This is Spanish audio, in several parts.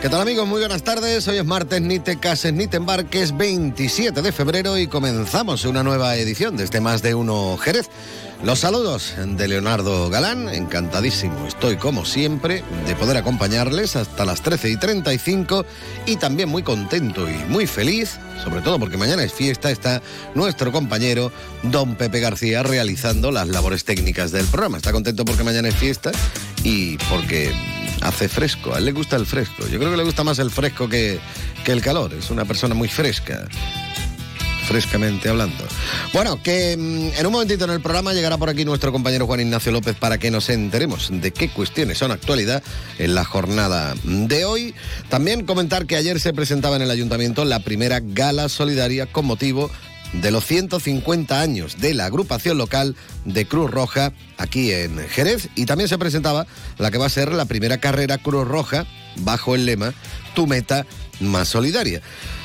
¿Qué tal amigos? Muy buenas tardes. Hoy es martes, ni te cases ni te embarques, 27 de febrero y comenzamos una nueva edición de este Más de Uno Jerez. Los saludos de Leonardo Galán, encantadísimo estoy como siempre de poder acompañarles hasta las 13 y 35 y también muy contento y muy feliz, sobre todo porque mañana es fiesta, está nuestro compañero don Pepe García realizando las labores técnicas del programa. Está contento porque mañana es fiesta y porque hace fresco, a él le gusta el fresco. Yo creo que le gusta más el fresco que, que el calor, es una persona muy fresca frescamente hablando. Bueno, que mm, en un momentito en el programa llegará por aquí nuestro compañero Juan Ignacio López para que nos enteremos de qué cuestiones son actualidad en la jornada de hoy. También comentar que ayer se presentaba en el ayuntamiento la primera gala solidaria con motivo de los 150 años de la agrupación local de Cruz Roja aquí en Jerez y también se presentaba la que va a ser la primera carrera Cruz Roja bajo el lema Tu meta más solidaria.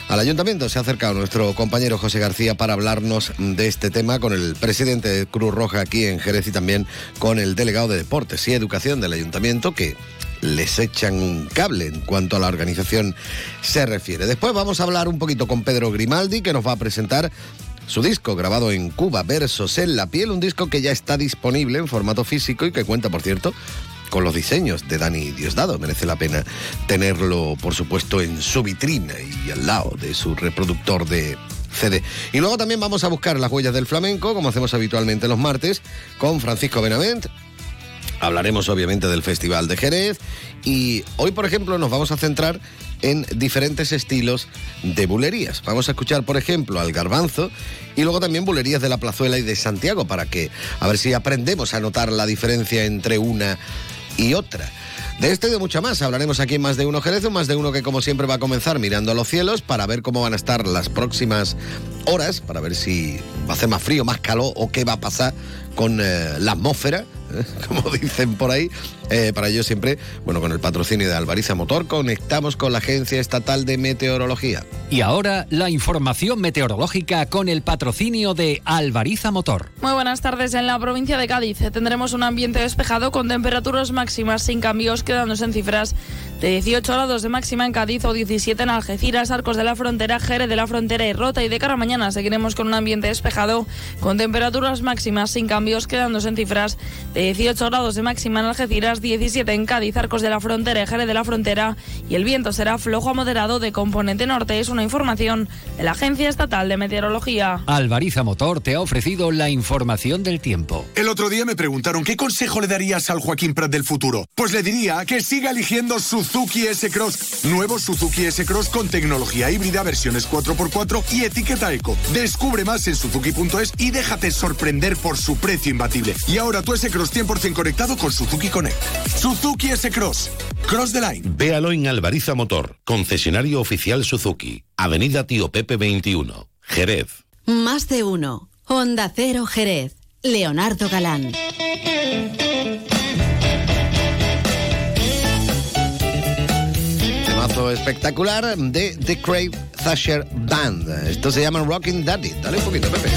Al ayuntamiento se ha acercado nuestro compañero José García para hablarnos de este tema con el presidente de Cruz Roja aquí en Jerez y también con el delegado de Deportes y Educación del ayuntamiento que les echan un cable en cuanto a la organización se refiere. Después vamos a hablar un poquito con Pedro Grimaldi que nos va a presentar su disco grabado en Cuba, Versos en la piel, un disco que ya está disponible en formato físico y que cuenta, por cierto, con los diseños de Dani Diosdado. Merece la pena tenerlo, por supuesto, en su vitrina y al lado de su reproductor de CD. Y luego también vamos a buscar las huellas del flamenco, como hacemos habitualmente los martes, con Francisco Benavent. Hablaremos obviamente del Festival de Jerez y hoy, por ejemplo, nos vamos a centrar en diferentes estilos de bulerías. Vamos a escuchar, por ejemplo, al garbanzo y luego también bulerías de la Plazuela y de Santiago para que a ver si aprendemos a notar la diferencia entre una y otra. De esto y de mucho más hablaremos aquí en Más de Uno Jerez, un Más de Uno que como siempre va a comenzar mirando a los cielos para ver cómo van a estar las próximas horas, para ver si va a hacer más frío, más calor o qué va a pasar con eh, la atmósfera, ¿eh? como dicen por ahí. Eh, para ello siempre, bueno, con el patrocinio de Alvariza Motor, conectamos con la Agencia Estatal de Meteorología. Y ahora la información meteorológica con el patrocinio de Alvariza Motor. Muy buenas tardes. En la provincia de Cádiz tendremos un ambiente despejado con temperaturas máximas sin cambios, quedándose en cifras de 18 grados de máxima en Cádiz o 17 en Algeciras, Arcos de la Frontera, Jerez de la Frontera y Rota. Y de cara a mañana seguiremos con un ambiente despejado con temperaturas máximas sin cambios, quedándose en cifras de 18 grados de máxima en Algeciras, 17 en Cádiz, Arcos de la Frontera y Jerez de la Frontera. Y el viento será flojo a moderado de componente norte. Es una información de la Agencia Estatal de Meteorología. Alvariza Motor te ha ofrecido la información del tiempo. El otro día me preguntaron qué consejo le darías al Joaquín Prat del futuro. Pues le diría que siga eligiendo Suzuki S-Cross. Nuevo Suzuki S-Cross con tecnología híbrida, versiones 4x4 y etiqueta eco. Descubre más en suzuki.es y déjate sorprender por su precio imbatible. Y ahora tu S-Cross 100% conectado con Suzuki Connect. Suzuki S-Cross. Cross the line. Véalo en Alvariza Motor, concesionario oficial Suzuki. Avenida Tío Pepe 21, Jerez. Más de uno. Honda Cero Jerez. Leonardo Galán. Temazo espectacular de The Crave Thatcher Band. Esto se llama Rocking Daddy. Dale un poquito, Pepe.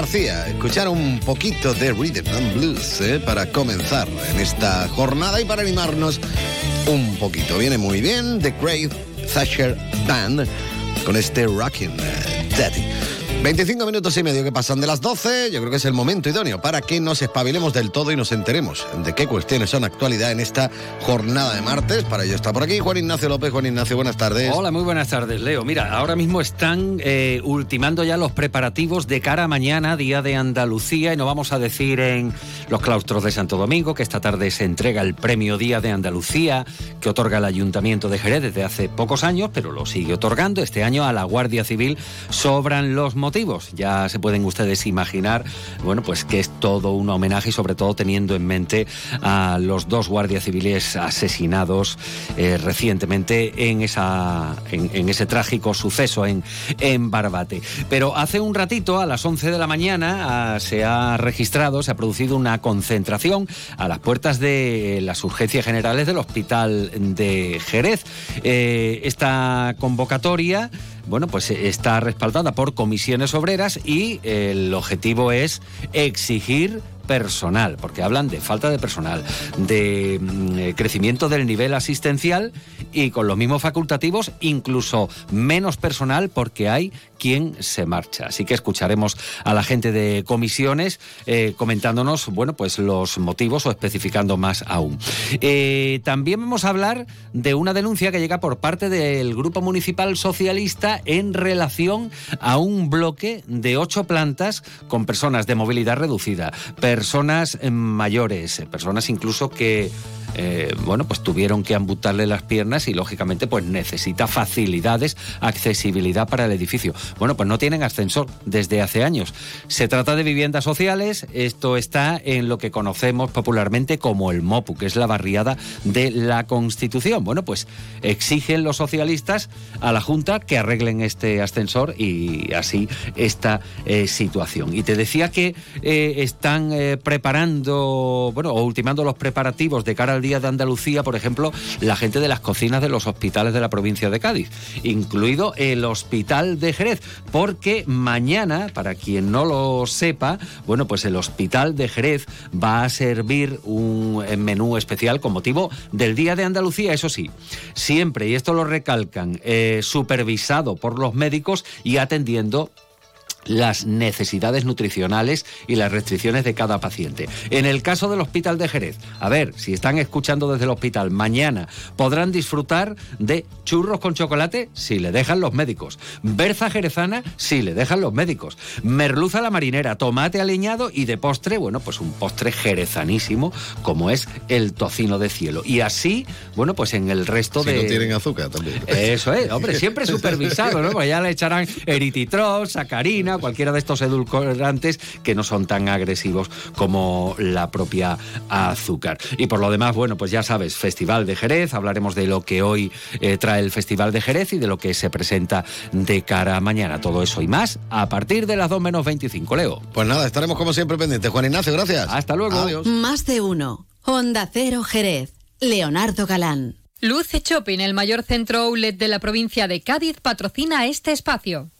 García. Escuchar un poquito de Rhythm and Blues eh, para comenzar en esta jornada y para animarnos un poquito. Viene muy bien The Great Thatcher Band con este Rockin' Daddy. 25 minutos y medio que pasan de las 12, yo creo que es el momento idóneo para que nos espabilemos del todo y nos enteremos de qué cuestiones son actualidad en esta jornada de martes. Para ello está por aquí Juan Ignacio López. Juan Ignacio, buenas tardes. Hola, muy buenas tardes, Leo. Mira, ahora mismo están eh, ultimando ya los preparativos de cara a mañana, Día de Andalucía, y no vamos a decir en los claustros de Santo Domingo que esta tarde se entrega el premio Día de Andalucía que otorga el Ayuntamiento de Jerez desde hace pocos años, pero lo sigue otorgando. Este año a la Guardia Civil sobran los motivos. Ya se pueden ustedes imaginar, bueno, pues que es todo un homenaje y sobre todo teniendo en mente a los dos guardias civiles asesinados eh, recientemente en, esa, en, ese trágico suceso en, en Barbate. Pero hace un ratito, a las 11 de la mañana, a, se ha registrado, se ha producido una concentración a las puertas de las urgencias generales del Hospital de Jerez. Eh, esta convocatoria bueno, pues está respaldada por comisiones obreras y el objetivo es exigir personal, porque hablan de falta de personal, de mm, crecimiento del nivel asistencial y con los mismos facultativos incluso menos personal porque hay quien se marcha. Así que escucharemos a la gente de comisiones eh, comentándonos, bueno, pues los motivos o especificando más aún. Eh, también vamos a hablar de una denuncia que llega por parte del Grupo Municipal Socialista en relación a un bloque de ocho plantas con personas de movilidad reducida, personas mayores, personas incluso que eh, bueno, pues tuvieron que amputarle las piernas y lógicamente pues necesita facilidades, accesibilidad para el edificio. Bueno, pues no tienen ascensor desde hace años. Se trata de viviendas sociales, esto está en lo que conocemos popularmente como el MOPU, que es la barriada de la Constitución. Bueno, pues exigen los socialistas a la Junta que arreglen este ascensor y así esta eh, situación. Y te decía que eh, están eh, preparando, bueno, o ultimando los preparativos de cara al Día de Andalucía, por ejemplo, la gente de las cocinas de los hospitales de la provincia de Cádiz, incluido el Hospital de Jerez, porque mañana, para quien no lo sepa, bueno, pues el Hospital de Jerez va a servir un menú especial con motivo del Día de Andalucía, eso sí, siempre, y esto lo recalcan, eh, supervisado por los médicos y atendiendo las necesidades nutricionales y las restricciones de cada paciente. En el caso del Hospital de Jerez, a ver, si están escuchando desde el hospital, mañana podrán disfrutar de churros con chocolate si le dejan los médicos, berza jerezana si le dejan los médicos, merluza a la marinera, tomate aliñado y de postre, bueno, pues un postre jerezanísimo como es el tocino de cielo. Y así, bueno, pues en el resto si de... no tienen azúcar también. Eso es, hombre, siempre supervisado, ¿no? Pues ya le echarán eritritol, sacarina, cualquiera de estos edulcorantes que no son tan agresivos como la propia azúcar. Y por lo demás, bueno, pues ya sabes, Festival de Jerez, hablaremos de lo que hoy eh, trae el Festival de Jerez y de lo que se presenta de cara a mañana. Todo eso y más a partir de las 2 menos 25, Leo. Pues nada, estaremos como siempre pendientes. Juan Ignacio, gracias. Hasta luego. Adiós. Más de uno. Honda Cero Jerez. Leonardo Galán. Luce Shopping, el mayor centro outlet de la provincia de Cádiz, patrocina este espacio.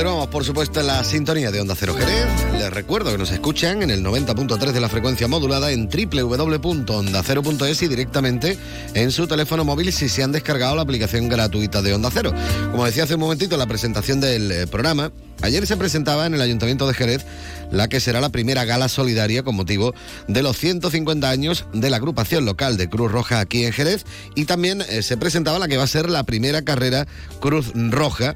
Continuamos, por supuesto, en la sintonía de Onda Cero Jerez. Les recuerdo que nos escuchan en el 90.3 de la frecuencia modulada en www.ondacero.es y directamente en su teléfono móvil si se han descargado la aplicación gratuita de Onda Cero. Como decía hace un momentito en la presentación del eh, programa, ayer se presentaba en el Ayuntamiento de Jerez la que será la primera gala solidaria con motivo de los 150 años de la agrupación local de Cruz Roja aquí en Jerez y también eh, se presentaba la que va a ser la primera carrera Cruz Roja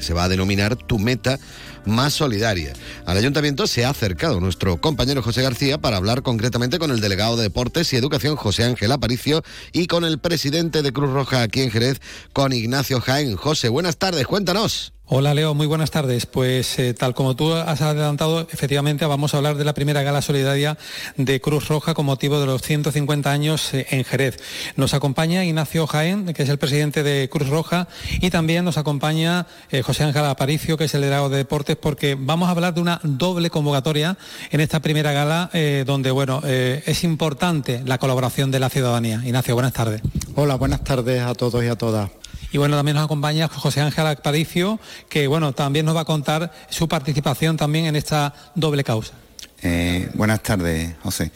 se va a denominar Tu Meta Más Solidaria. Al ayuntamiento se ha acercado nuestro compañero José García para hablar concretamente con el delegado de Deportes y Educación José Ángel Aparicio y con el presidente de Cruz Roja aquí en Jerez, con Ignacio Jaén. José, buenas tardes, cuéntanos. Hola Leo, muy buenas tardes. Pues eh, tal como tú has adelantado, efectivamente vamos a hablar de la primera gala solidaria de Cruz Roja con motivo de los 150 años eh, en Jerez. Nos acompaña Ignacio Jaén, que es el presidente de Cruz Roja, y también nos acompaña eh, José Ángel Aparicio, que es el delegado de Deportes, porque vamos a hablar de una doble convocatoria en esta primera gala, donde bueno es importante la colaboración de la ciudadanía. Ignacio, buenas tardes. Hola, buenas tardes a todos y a todas. Y bueno, también nos acompaña José Ángel Aparicio, que bueno, también nos va a contar su participación también en esta doble causa. Eh, buenas tardes, José.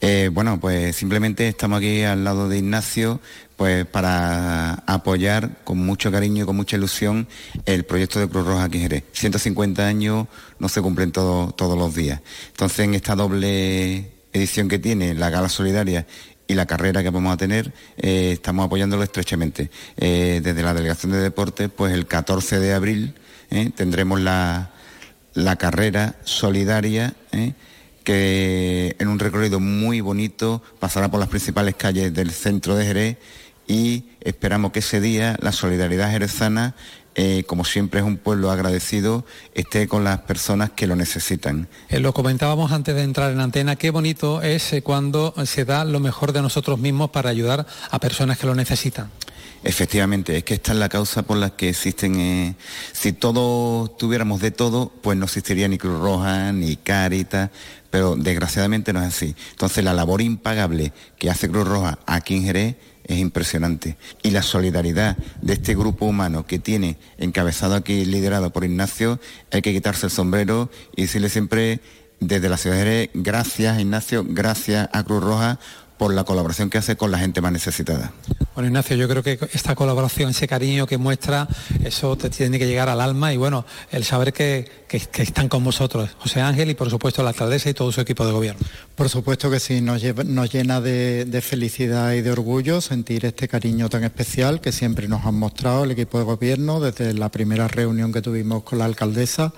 Eh, bueno, pues simplemente estamos aquí al lado de Ignacio, pues para apoyar con mucho cariño y con mucha ilusión el proyecto de Cruz Roja Jerez. 150 años no se cumplen todos los días. Entonces, en esta doble edición que tiene la Gala Solidaria y la carrera que vamos a tener, eh, estamos apoyándolo estrechamente. Eh, desde la Delegación de Deportes, pues el 14 de abril tendremos la, la carrera solidaria que en un recorrido muy bonito pasará por las principales calles del centro de Jerez y esperamos que ese día la solidaridad jerezana, eh, como siempre es un pueblo agradecido, esté con las personas que lo necesitan. Eh, lo comentábamos antes de entrar en antena, qué bonito es eh, cuando se da lo mejor de nosotros mismos para ayudar a personas que lo necesitan. Efectivamente, es que esta es la causa por la que existen. si todos tuviéramos de todo, pues no existiría ni Cruz Roja, ni Caritas, pero desgraciadamente no es así. Entonces la labor impagable que hace Cruz Roja aquí en Jerez es impresionante. Y la solidaridad de este grupo humano que tiene encabezado aquí, liderado por Ignacio, hay que quitarse el sombrero y decirle siempre desde la ciudad de Jerez, gracias Ignacio, gracias a Cruz Roja por la colaboración que hace con la gente más necesitada. Bueno, Ignacio, yo creo que esta colaboración, ese cariño que muestra, eso te tiene que llegar al alma y bueno, el saber que, están con vosotros, José Ángel y por supuesto la alcaldesa y todo su equipo de gobierno. Por supuesto que sí, nos, llena de, felicidad y de orgullo sentir este cariño tan especial que siempre nos han mostrado el equipo de gobierno desde la primera reunión que tuvimos con la alcaldesa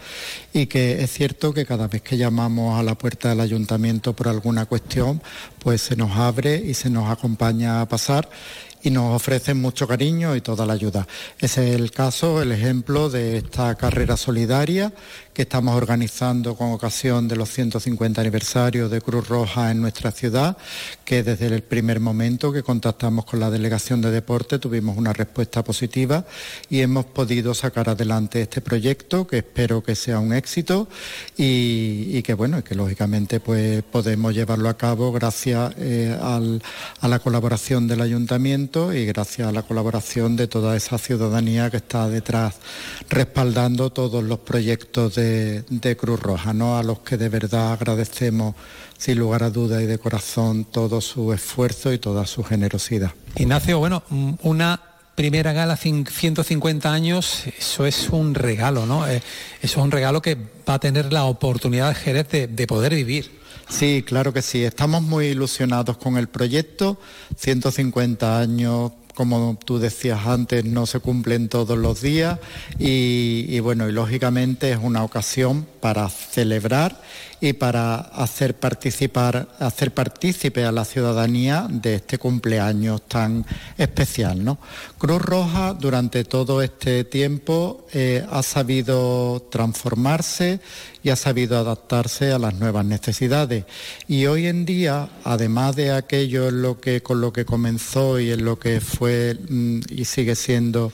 y que es cierto que cada vez que llamamos a la puerta del ayuntamiento por alguna cuestión, pues se nos abre y se nos acompaña a pasar y nos ofrecen mucho cariño y toda la ayuda. Ese es el caso, el ejemplo de esta carrera solidaria que estamos organizando con ocasión de los 150 aniversarios de Cruz Roja en nuestra ciudad, que desde el primer momento que contactamos con la Delegación de Deporte tuvimos una respuesta positiva y hemos podido sacar adelante este proyecto que espero que sea un éxito y, que bueno, que lógicamente pues podemos llevarlo a cabo gracias eh, a la colaboración del ayuntamiento y gracias a la colaboración de toda esa ciudadanía que está detrás respaldando todos los proyectos de Cruz Roja, ¿no? a los que de verdad agradecemos sin lugar a duda y de corazón todo su esfuerzo y toda su generosidad. Ignacio, bueno, una primera gala 150 años, eso es un regalo, ¿no? Eh, eso es un regalo que va a tener la oportunidad Jerez de poder vivir. Sí, claro que sí. Estamos muy ilusionados con el proyecto. 150 años como tú decías antes, no se cumplen todos los días y, bueno, y lógicamente es una ocasión para celebrar y para hacer participar, hacer partícipe a la ciudadanía de este cumpleaños tan especial. ¿no? Cruz Roja durante todo este tiempo eh, ha sabido transformarse y ha sabido adaptarse a las nuevas necesidades. Y hoy en día, además de aquello lo que, con lo que comenzó y en lo que fue mm, y sigue siendo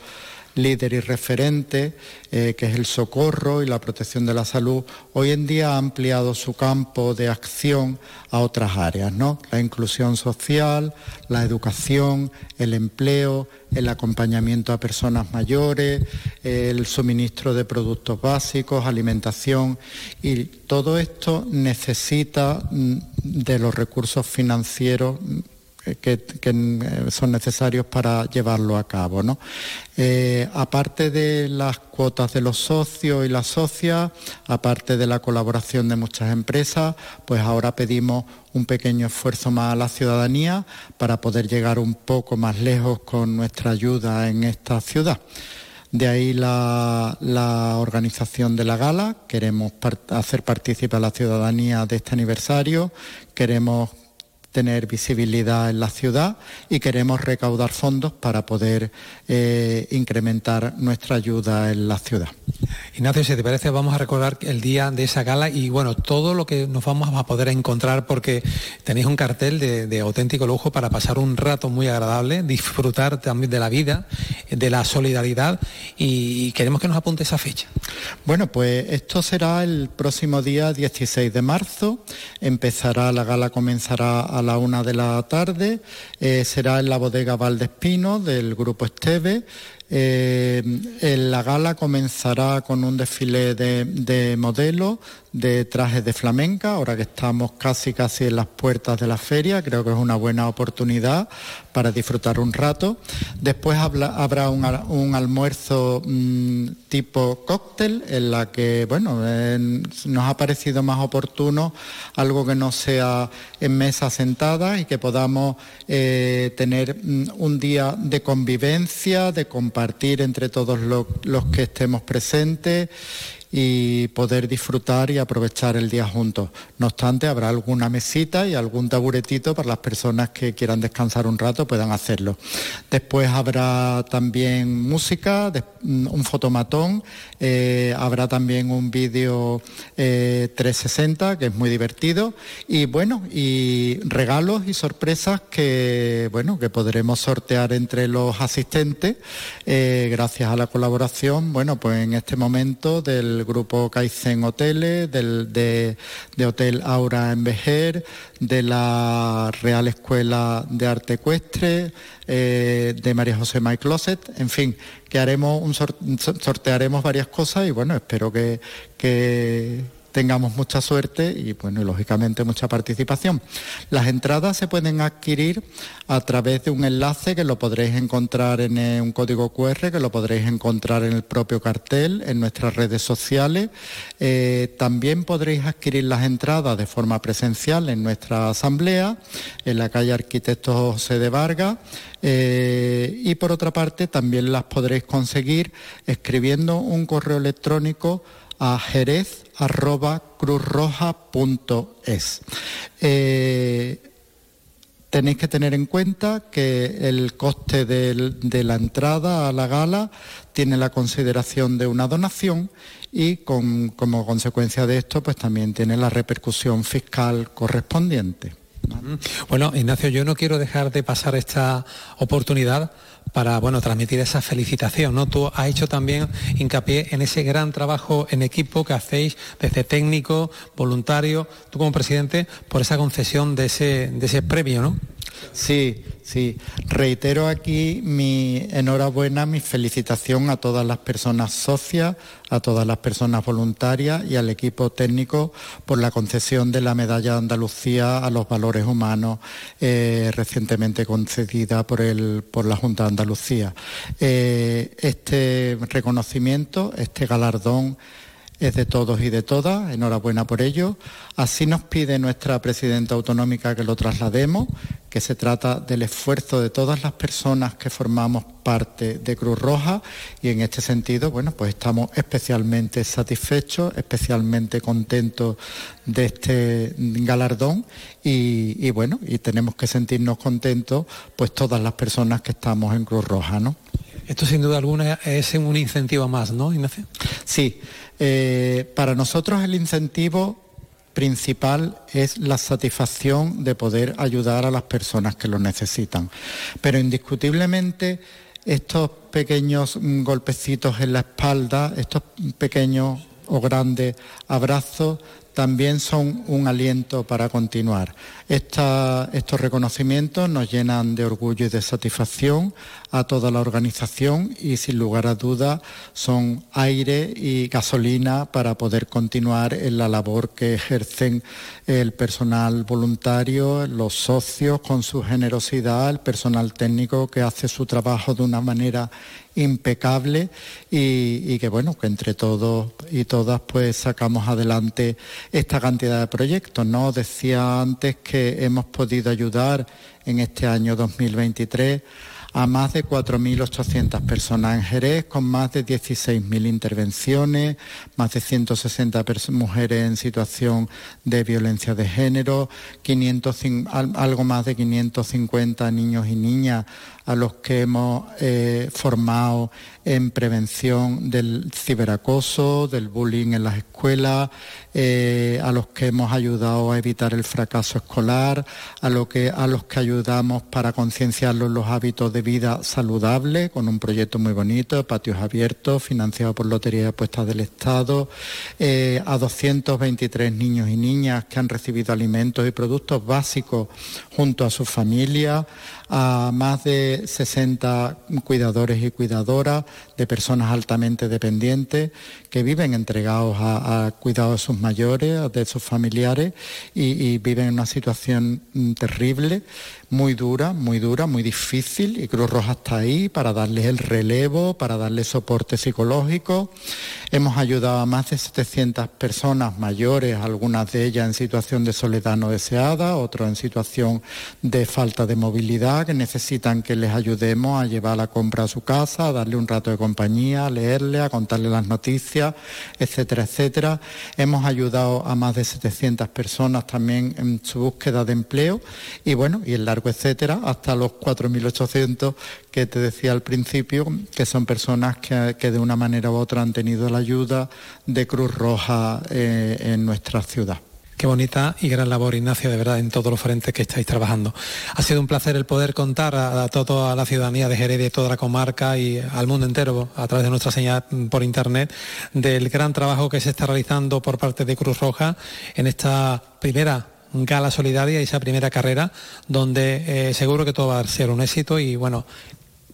líder y referente, eh, que es el socorro y la protección de la salud, hoy en día ha ampliado su campo de acción a otras áreas, ¿no? La inclusión social, la educación, el empleo, el acompañamiento a personas mayores, el suministro de productos básicos, alimentación y todo esto necesita mm, de los recursos financieros que, eh, son necesarios para llevarlo a cabo. Eh, aparte de las cuotas de los socios y las socias, aparte de la colaboración de muchas empresas, pues ahora pedimos un pequeño esfuerzo más a la ciudadanía para poder llegar un poco más lejos con nuestra ayuda en esta ciudad. De ahí la, la, organización de la gala. Queremos hacer partícipe a la ciudadanía de este aniversario. Queremos tener visibilidad en la ciudad y queremos recaudar fondos para poder eh, incrementar nuestra ayuda en la ciudad. Ignacio, si te parece, vamos a recordar el día de esa gala y bueno, todo lo que nos vamos a poder encontrar porque tenéis un cartel de, auténtico lujo para pasar un rato muy agradable, disfrutar también de la vida, de la solidaridad y queremos que nos apunte esa fecha. Bueno, pues esto será el próximo día 16 de marzo, empezará, la gala comenzará a la una de la tarde, eh, será en la bodega Valdespino del Grupo Esteve. Eh, en la gala comenzará con un desfile de, de modelos de trajes de flamenca, ahora que estamos casi casi en las puertas de la feria, creo que es una buena oportunidad para disfrutar un rato. Después habrá un, al- un almuerzo mm, tipo cóctel en la que, bueno, en- nos ha parecido más oportuno algo que no sea en mesas sentadas y que podamos eh, tener mm, un día de convivencia, de compartir entre todos lo- los que estemos presentes y poder disfrutar y aprovechar el día juntos. No obstante, habrá alguna mesita y algún taburetito para las personas que quieran descansar un rato puedan hacerlo. Después habrá también música, mm, un fotomatón, eh, habrá también un vídeo eh, 360 que es muy divertido y bueno, y regalos y sorpresas que bueno, que podremos sortear entre los asistentes eh, gracias a la colaboración, bueno, pues en este momento del grupo Kaizen Hoteles, del, de, Hotel Aura en Vejer, de la Real Escuela de Arte Ecuestre, eh, de María José May Closet, en fin, que haremos un sor- sor- sortearemos varias cosas y bueno, espero que tengamos mucha suerte y bueno, y lógicamente mucha participación. Las entradas se pueden adquirir a través de un enlace que lo podréis encontrar en eh, un código QR, que lo podréis encontrar en el propio cartel, en nuestras redes sociales. Eh, también podréis adquirir las entradas de forma presencial en nuestra asamblea, en la calle Arquitecto José de Vargas. Eh, y por otra parte, también las podréis conseguir escribiendo un correo electrónico a jerez.cruzroja.es. Eh, tenéis que tener en cuenta que el coste de la entrada a la gala tiene la consideración de una donación y con- como consecuencia de esto pues también tiene la repercusión fiscal correspondiente. Bueno, Ignacio, yo no quiero dejar de pasar esta oportunidad para bueno, transmitir esa felicitación. ¿no? Tú has hecho también hincapié en ese gran trabajo en equipo que hacéis desde técnico, voluntario, tú como presidente, por esa concesión de ese, de ese premio, ¿no? Sí, sí. Reitero aquí mi enhorabuena, mi felicitación a todas las personas socias, a todas las personas voluntarias y al equipo técnico por la concesión de la medalla de Andalucía a los valores humanos eh, recientemente concedida por, el, por la Junta de Andalucía. Eh, este reconocimiento, este galardón, es de todos y de todas, enhorabuena por ello. Así nos pide nuestra presidenta autonómica que lo traslademos, que se trata del esfuerzo de todas las personas que formamos parte de Cruz Roja y en este sentido, bueno, pues estamos especialmente satisfechos, especialmente contentos de este galardón y, bueno, y tenemos que sentirnos contentos pues todas las personas que estamos en Cruz Roja, ¿no? Esto sin duda alguna es un incentivo más, ¿no, Ignacio? Sí, eh, para nosotros el incentivo principal es la satisfacción de poder ayudar a las personas que lo necesitan. Pero indiscutiblemente estos pequeños mm, golpecitos en la espalda, estos pequeños o grandes abrazos también son un aliento para continuar. Estos reconocimientos nos llenan de orgullo y de satisfacción a toda la organización y sin lugar a dudas son aire y gasolina para poder continuar en la labor que ejercen el personal voluntario, los socios con su generosidad, el personal técnico que hace su trabajo de una manera impecable y, y que bueno, que entre todos y todas pues sacamos adelante esta cantidad de proyectos. ¿no? Decía antes que hemos podido ayudar en este año 2023 a más de 4.800 personas en Jerez, con más de 16.000 intervenciones, más de 160 pers- mujeres en situación de violencia de género, 500 cin- al- algo más de 550 niños y niñas a los que hemos eh, formado en prevención del ciberacoso, del bullying en las escuelas, eh, a los que hemos ayudado a evitar el fracaso escolar, a, lo que, a los que ayudamos para concienciarlos en los hábitos de vida saludable con un proyecto muy bonito, patios abiertos, financiado por Lotería de Apuestas del Estado, eh, a 223 niños y niñas que han recibido alimentos y productos básicos junto a sus familias, a más de 60 cuidadores y cuidadoras de personas altamente dependientes que viven entregados a, a cuidado de sus mayores, de sus familiares y, viven en una situación mm, terrible, muy dura, muy dura, muy difícil y Cruz Roja está ahí para darles el relevo, para darles soporte psicológico. Hemos ayudado a más de 700 personas mayores, algunas de ellas en situación de soledad no deseada, otros en situación de falta de movilidad, que necesitan que les ayudemos a llevar la compra a su casa, a darle un rato de compañía, leerle, a contarle las noticias, etcétera, etcétera. Hemos ayudado a más de 700 personas también en su búsqueda de empleo y bueno, y el largo etcétera, hasta los 4.800 que te decía al principio, que son personas que, que de una manera u otra han tenido la ayuda de Cruz Roja eh, en nuestra ciudad. Qué bonita y gran labor, Ignacio, de verdad, en todos los frentes que estáis trabajando. Ha sido un placer el poder contar a, toda la ciudadanía de Jerez, de toda la comarca y al mundo entero, a través de nuestra señal por internet, del gran trabajo que se está realizando por parte de Cruz Roja en esta primera gala solidaria y esa primera carrera, donde eh, seguro que todo va a ser un éxito y bueno,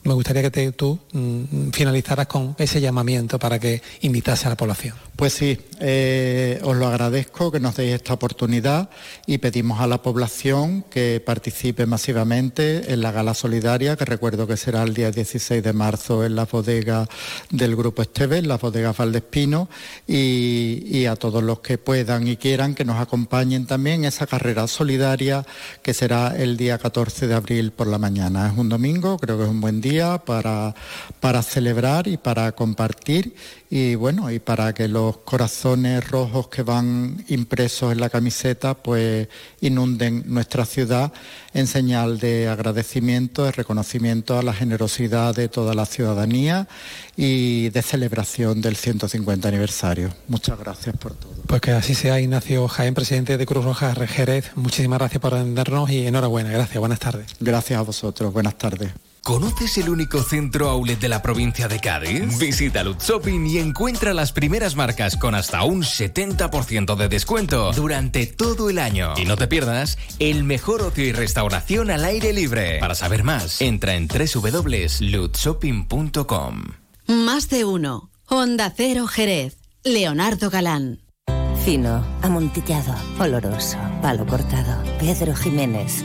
me gustaría que tú mm, finalizaras con ese llamamiento para que invitase a la población. Pues sí, eh, os lo agradezco que nos deis esta oportunidad y pedimos a la población que participe masivamente en la gala solidaria, que recuerdo que será el día 16 de marzo en la bodega del Grupo Esteve, en la bodega Valdespino, y, y a todos los que puedan y quieran que nos acompañen también en esa carrera solidaria que será el día 14 de abril por la mañana. Es un domingo, creo que es un buen día para, para celebrar y para compartir y bueno, y para que los corazones rojos que van impresos en la camiseta pues inunden nuestra ciudad en señal de agradecimiento, de reconocimiento a la generosidad de toda la ciudadanía y de celebración del 150 aniversario. Muchas gracias por todo. Pues que así sea, Ignacio Jaén, presidente de Cruz Roja Jerez. Muchísimas gracias por atendernos y enhorabuena. Gracias, buenas tardes. Gracias a vosotros, buenas tardes. ¿Conoces el único centro outlet de la provincia de Cádiz? Visita Lutz Shopping y encuentra las primeras marcas con hasta un 70% de descuento durante todo el año. Y no te pierdas el mejor ocio y restauración al aire libre. Para saber más, entra en www.lutzshopping.com. Más de uno. Honda Cero Jerez. Leonardo Galán. Fino, amontillado, oloroso, palo cortado. Pedro Jiménez.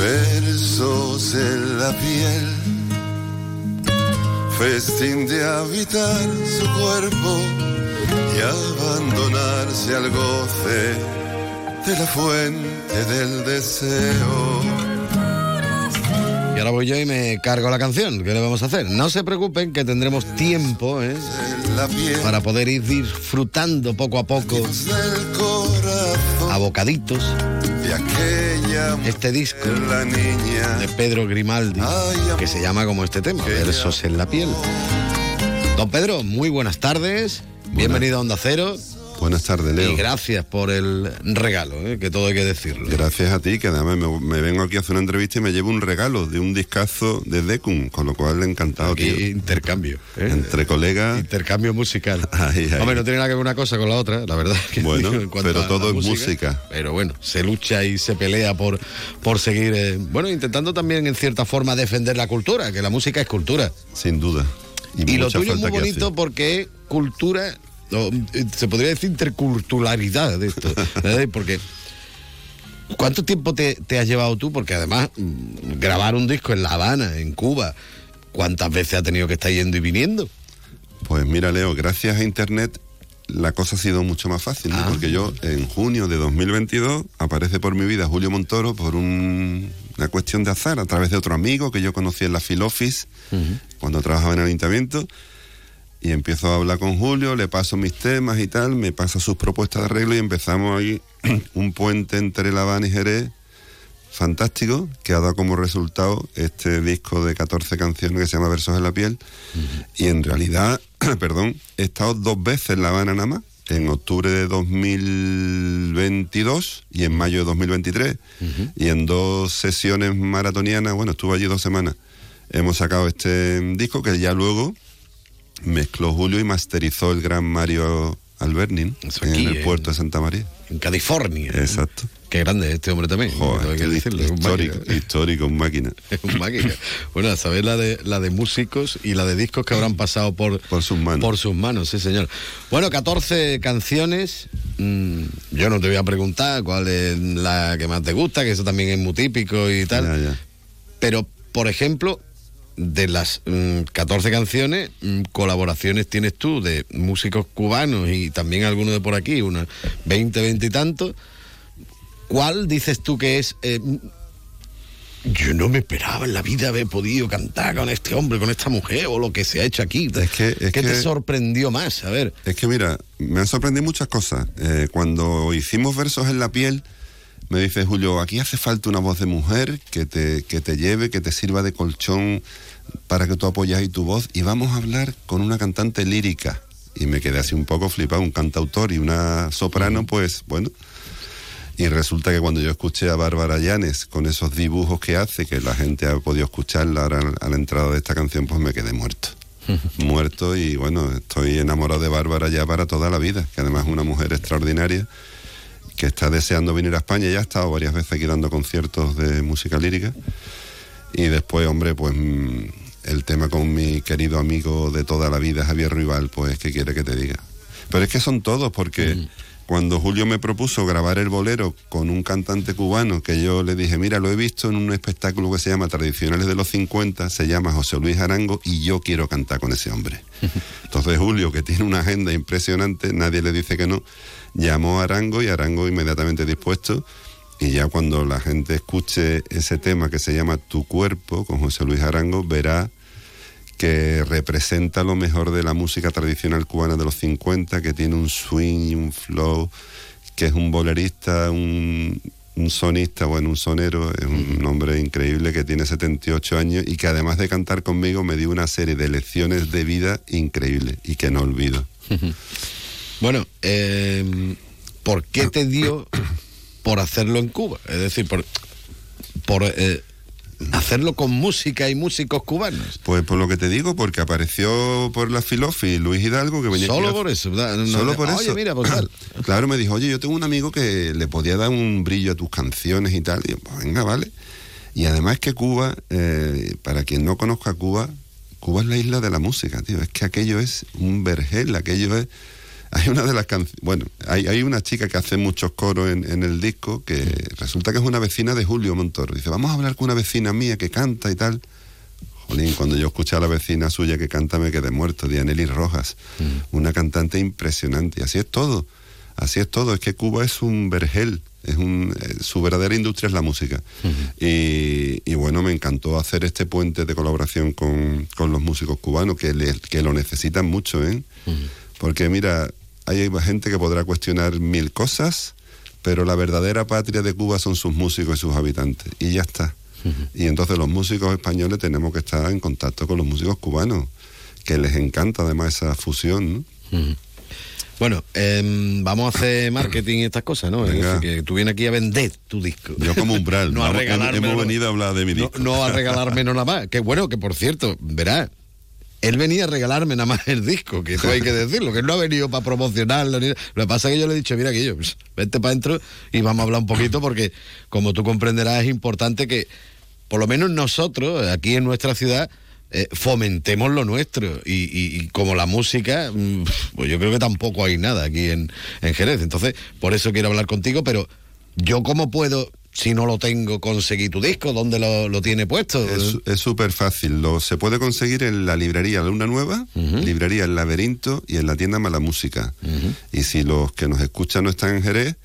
Versos en la piel, festín de habitar su cuerpo y abandonarse al goce de la fuente del deseo. Y ahora voy yo y me cargo la canción. ¿Qué le vamos a hacer? No se preocupen que tendremos tiempo ¿eh? para poder ir disfrutando poco a poco, a bocaditos, de aquella este disco la niña de Pedro Grimaldi, que se llama como este tema, Versos en la piel. Don Pedro, muy buenas tardes. Bienvenido a Onda Cero. Buenas tardes, Leo. Y gracias por el regalo, ¿eh? que todo hay que decirlo. Gracias a ti, que además me, me vengo aquí a hacer una entrevista y me llevo un regalo de un discazo de Decum, con lo cual encantado, Aquí tío. intercambio. ¿eh? Entre colegas. Intercambio musical. Ay, ay. Hombre, no tiene nada que ver una cosa con la otra, la verdad. que Bueno, en pero todo es música. Pero bueno, se lucha y se pelea por, por seguir, eh, bueno, intentando también en cierta forma defender la cultura, que la música es cultura. Sin duda. Y, lo mucha tuyo es muy bonito porque es cultura, o, eh, se podría decir interculturalidad de esto, ¿verdad? porque ¿cuánto tiempo te, te has llevado tú? Porque además mm, grabar un disco en La Habana, en Cuba, ¿cuántas veces ha tenido que estar yendo y viniendo? Pues mira, Leo, gracias a Internet la cosa ha sido mucho más fácil, ¿no? Ah. porque yo en junio de 2022 aparece por mi vida Julio Montoro por un- una cuestión de azar, a través de otro amigo que yo conocí en la Phil Office, cuando trabajaba en el ayuntamiento, y empiezo a hablar con Julio, le paso mis temas y tal, me pasa sus propuestas de arreglo y empezamos ahí un puente entre La Habana y Jerez fantástico que ha dado como resultado este disco de 14 canciones que se llama Versos en la piel. Y en realidad, perdón, he estado dos veces en La Habana nada más, en octubre de 2022 y en mayo de 2023 y en dos sesiones maratonianas, bueno, estuve allí dos semanas, hemos sacado este disco que ya luego mezcló Julio y masterizó el gran Mario Albernin en aquí, el en- puerto de Santa María. En California. Exacto. Qué grande es este hombre también. Joder, hay que qué decirlo, es un histórico, máquina. histórico, un máquina. Es un máquina. Bueno, a saber la de, la de músicos y la de discos que habrán pasado por, por sus manos. Por sus manos, sí, señor. Bueno, 14 canciones. Mm, yo no te voy a preguntar cuál es la que más te gusta, que eso también es muy típico y tal. Pero, por ejemplo, de las mm, 14 canciones, mm, colaboraciones tienes tú de músicos cubanos y también algunos de por aquí, unos 20, 20 y tantos. ¿Cuál dices tú que es... eh, yo no me esperaba en la vida haber podido cantar con este hombre, con esta mujer o lo que se ha hecho aquí. Es que, es ¿Qué te que- sorprendió más? A ver. Es que mira, me han sorprendido muchas cosas. Eh, cuando hicimos versos en la piel, me dice Julio, aquí hace falta una voz de mujer que te, que te lleve, que te sirva de colchón para que tú apoyes ahí tu voz y vamos a hablar con una cantante lírica. Y me quedé así un poco flipado, un cantautor y una soprano, pues bueno. Y resulta que cuando yo escuché a Bárbara Llanes con esos dibujos que hace, que la gente ha podido escucharla ahora a la entrada de esta canción, pues me quedé muerto. muerto y bueno, estoy enamorado de Bárbara ya para toda la vida, que además es una mujer extraordinaria que está deseando venir a España, ya ha estado varias veces aquí dando conciertos de música lírica. Y después, hombre, pues mm, el tema con mi querido amigo de toda la vida, Javier Rival, pues ¿qué quiere que te diga? Pero es que son todos, porque cuando Julio me propuso grabar el bolero con un cantante cubano, que yo le dije, mira, lo he visto en un espectáculo que se llama Tradicionales de los 50, se llama José Luis Arango, y yo quiero cantar con ese hombre. Entonces Julio, que tiene una agenda impresionante, nadie le dice que no, llamó a Arango y Arango inmediatamente dispuesto. Y ya cuando la gente escuche ese tema que se llama Tu cuerpo con José Luis Arango, verá que representa lo mejor de la música tradicional cubana de los 50, que tiene un swing y un flow, que es un bolerista, un, un sonista, bueno, un sonero, es un hombre increíble que tiene 78 años y que además de cantar conmigo me dio una serie de lecciones de vida increíbles y que no olvido. Bueno, eh, ¿por qué te dio por hacerlo en Cuba? Es decir, por, por eh, hacerlo con música y músicos cubanos. Pues por lo que te digo, porque apareció por la Filofi Luis Hidalgo que venía Solo aquí a- por eso. No, Solo por oye, eso. mira, pues tal. claro, me dijo, oye, yo tengo un amigo que le podía dar un brillo a tus canciones y tal. Y yo, pues venga, vale. Y además que Cuba, eh, para quien no conozca Cuba, Cuba es la isla de la música, tío. Es que aquello es un vergel, aquello es... Hay una de las canciones, bueno, hay, hay una chica que hace muchos coros en, en el disco que resulta que es una vecina de Julio Montoro. Dice, vamos a hablar con una vecina mía que canta y tal. Jolín, cuando yo escuché a la vecina suya que canta me quedé muerto, Dianely Rojas, una cantante impresionante. Y así es todo, así es todo. Es que Cuba es un vergel, es un, eh, su verdadera industria es la música. y, y bueno, me encantó hacer este puente de colaboración con, con los músicos cubanos que, le- que lo necesitan mucho, ¿eh? Porque mira, hay gente que podrá cuestionar mil cosas, pero la verdadera patria de Cuba son sus músicos y sus habitantes. Y ya está. Y entonces los músicos españoles tenemos que estar en contacto con los músicos cubanos, que les encanta además esa fusión. ¿no? Bueno, em, vamos a hacer marketing y estas cosas, ¿no? Venga. que tú vienes aquí a vender tu disco. Yo como umbral, no a regalarme. hemos venido a hablar de mi no, disco. no a regalarme no nada más. Que bueno, que por cierto, verás, él venía a regalarme nada más el disco, que todo hay que decirlo, que él no ha venido para promocionarlo. Ni... Lo que pasa es que yo le he dicho, mira, que yo, pues, vente para adentro y vamos a hablar un poquito, porque como tú comprenderás, es importante que, por lo menos nosotros, aquí en nuestra ciudad, eh, fomentemos lo nuestro. Y, y- y como la música, mm, pues yo creo que tampoco hay nada aquí en, en Jerez. Entonces, por eso quiero hablar contigo, pero yo cómo puedo si no lo tengo, conseguí tu disco? ¿Dónde lo, lo tiene puesto? Es súper fácil. Lo, se puede conseguir en la librería Luna Nueva, librería El Laberinto y en la tienda Mala Música. Y si los que nos escuchan no están en Jerez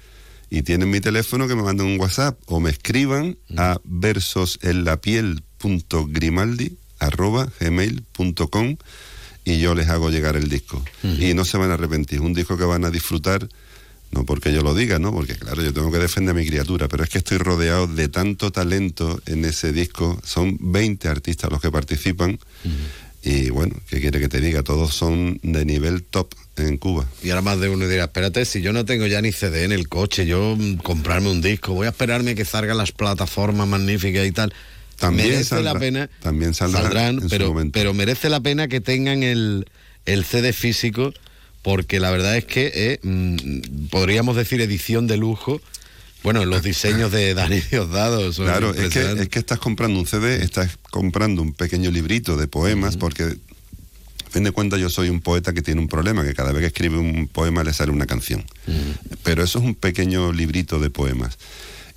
y tienen mi teléfono, que me manden un WhatsApp o me escriban a versosenlapiel.grimaldi.gmail.com y yo les hago llegar el disco. Y no se van a arrepentir. Un disco que van a disfrutar no porque yo lo diga, ¿no? Porque claro, yo tengo que defender a mi criatura, pero es que estoy rodeado de tanto talento en ese disco. Son 20 artistas los que participan. Y bueno, ¿qué quiere que te diga? Todos son de nivel top en Cuba. Y ahora más de uno dirá, espérate, si yo no tengo ya ni CD en el coche, yo mm, comprarme un disco, voy a esperarme que salgan las plataformas magníficas y tal. También merece saldrá- la pena, también saldrá saldrán, en su pero, momento. pero merece la pena que tengan el, el CD físico, porque la verdad es que eh, mm, podríamos decir edición de lujo. Bueno, los diseños de Dani Diosdado son Claro, es que, impresionantes. es que estás comprando un CD, estás comprando un pequeño librito de poemas, porque a fin de cuentas yo soy un poeta que tiene un problema, que cada vez que escribe un poema le sale una canción. Pero eso es un pequeño librito de poemas.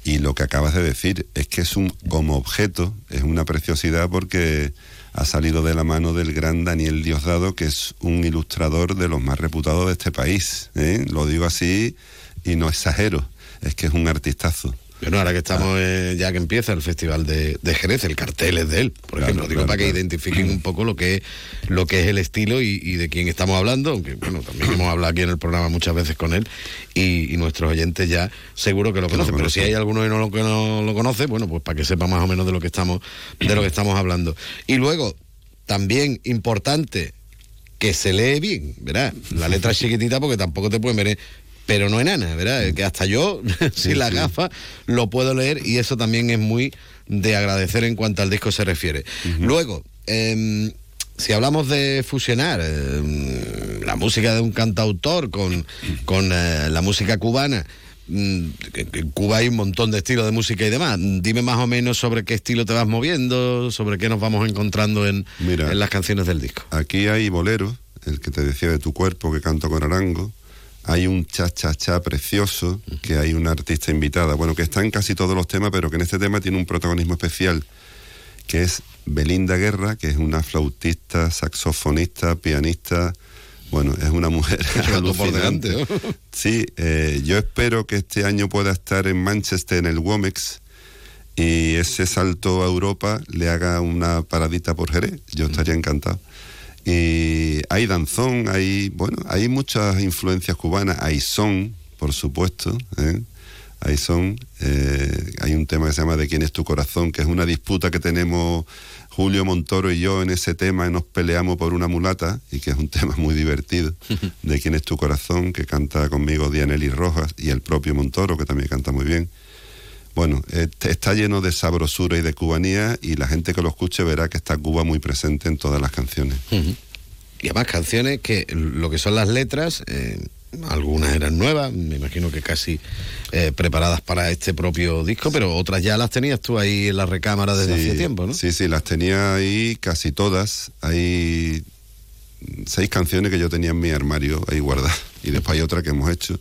Y lo que acabas de decir es que es un, como objeto, es una preciosidad porque ha salido de la mano del gran Daniel Diosdado, que es un ilustrador de los más reputados de este país. ¿eh? Lo digo así y no exagero, es que es un artistazo. Bueno, ahora que estamos, eh, ya que empieza el Festival de, de Jerez, el cartel es de él, por ejemplo, digo claro, para que identifiquen un poco lo que es, lo que es el estilo y, y de quién estamos hablando, aunque bueno, también hemos hablado aquí en el programa muchas veces con él y, y nuestros oyentes ya seguro que lo conocen, pero si hay alguno que no lo, que no lo conoce, bueno, pues para que sepa más o menos de lo que estamos, de lo que estamos hablando. Y luego, también importante, que se lee bien, ¿verdad? La letra es chiquitita porque tampoco te pueden ver, pero no enana, ¿verdad? Que hasta yo, sin la gafa, lo puedo leer y eso también es muy de agradecer en cuanto al disco se refiere. Luego, em, si hablamos de fusionar em, la música de un cantautor con, con eh, la música cubana, mm, en Cuba hay un montón de estilos de música y demás. Dime más o menos sobre qué estilo te vas moviendo, sobre qué nos vamos encontrando en, en las canciones del disco. Aquí hay bolero, el que te decía de tu cuerpo que canto con arango. Hay un cha-cha-cha precioso, que hay una artista invitada, bueno, que está en casi todos los temas, pero que en este tema tiene un protagonismo especial, que es Belinda Guerra, que es una flautista, saxofonista, pianista, bueno, es una mujer. Sí, eh, yo espero que este año pueda estar en Manchester, en el Womex, y ese salto a Europa le haga una paradita por Jerez. Yo estaría encantado. Y hay danzón, hay, bueno, hay muchas influencias cubanas, hay son, por supuesto, ¿eh? hay son, eh, hay un tema que se llama De quién es tu corazón, que es una disputa que tenemos Julio Montoro y yo en ese tema y nos peleamos por una mulata, y que es un tema muy divertido, De quién es tu corazón, que canta conmigo Dianelli Rojas y el propio Montoro, que también canta muy bien. Bueno, este- está lleno de sabrosura y de cubanía y la gente que lo escuche verá que está Cuba muy presente en todas las canciones. Y además canciones que lo que son las letras, eh, algunas eran nuevas, me imagino que casi eh, preparadas para este propio disco, pero otras ya las tenías tú ahí en la recámara desde Sí, hace tiempo, ¿no? Sí, sí, las tenía ahí casi todas. Hay seis canciones que yo tenía en mi armario ahí guardadas y después hay otra que hemos hecho.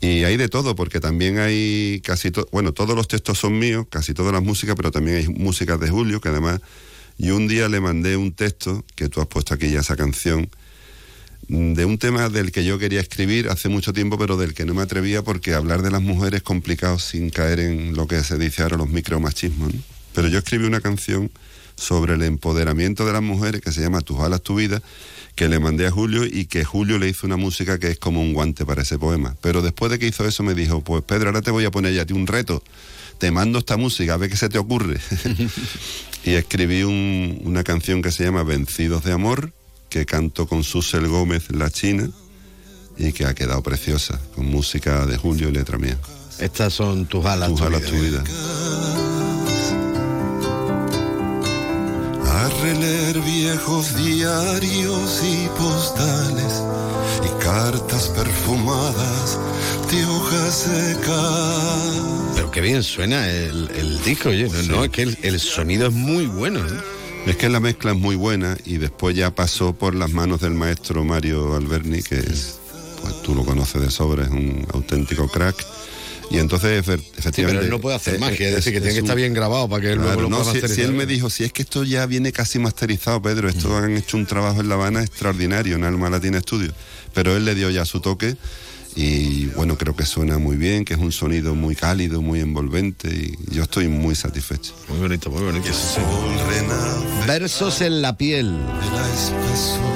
Y hay de todo, porque también hay casi todo, bueno, todos los textos son míos, casi todas las músicas, pero también hay músicas de Julio, que además yo un día le mandé un texto, que tú has puesto aquí ya esa canción, de un tema del que yo quería escribir hace mucho tiempo, pero del que no me atrevía porque hablar de las mujeres es complicado sin caer en lo que se dice ahora los micromachismos. ¿no? Pero yo escribí una canción sobre el empoderamiento de las mujeres que se llama Tus alas, tu vida, que le mandé a Julio y que Julio le hizo una música que es como un guante para ese poema. Pero después de que hizo eso me dijo, pues Pedro, ahora te voy a poner ya a ti un reto. Te mando esta música, a ver qué se te ocurre. y escribí un- una canción que se llama Vencidos de Amor, que canto con Susel Gómez, la china, y que ha quedado preciosa, con música de Julio y letra mía. Estas son tus alas, Tus tu alas, vida. tu vida. A releer viejos diarios y postales y cartas perfumadas de hojas secas. Pero qué bien suena el, el disco, oye, no, no, es que el, el sonido es muy bueno. ¿eh? Es que la mezcla es muy buena y después ya pasó por las manos del maestro Mario Alberni, que es, pues tú lo conoces de sobra, es un auténtico crack. Y entonces, efe- efectivamente... él no puede hacer eh, magia, es eh, decir, que tiene que estar bien grabado para que él luego lo no, pueda si, él me dijo, si es que esto ya viene casi masterizado, Pedro, esto han hecho un trabajo en La Habana extraordinario en Alma Latina Studio. Pero él le dio ya su toque y bueno, creo que suena muy bien, que es un sonido muy cálido, muy envolvente y yo estoy muy satisfecho. Muy bonito, muy bonito. Versos en la piel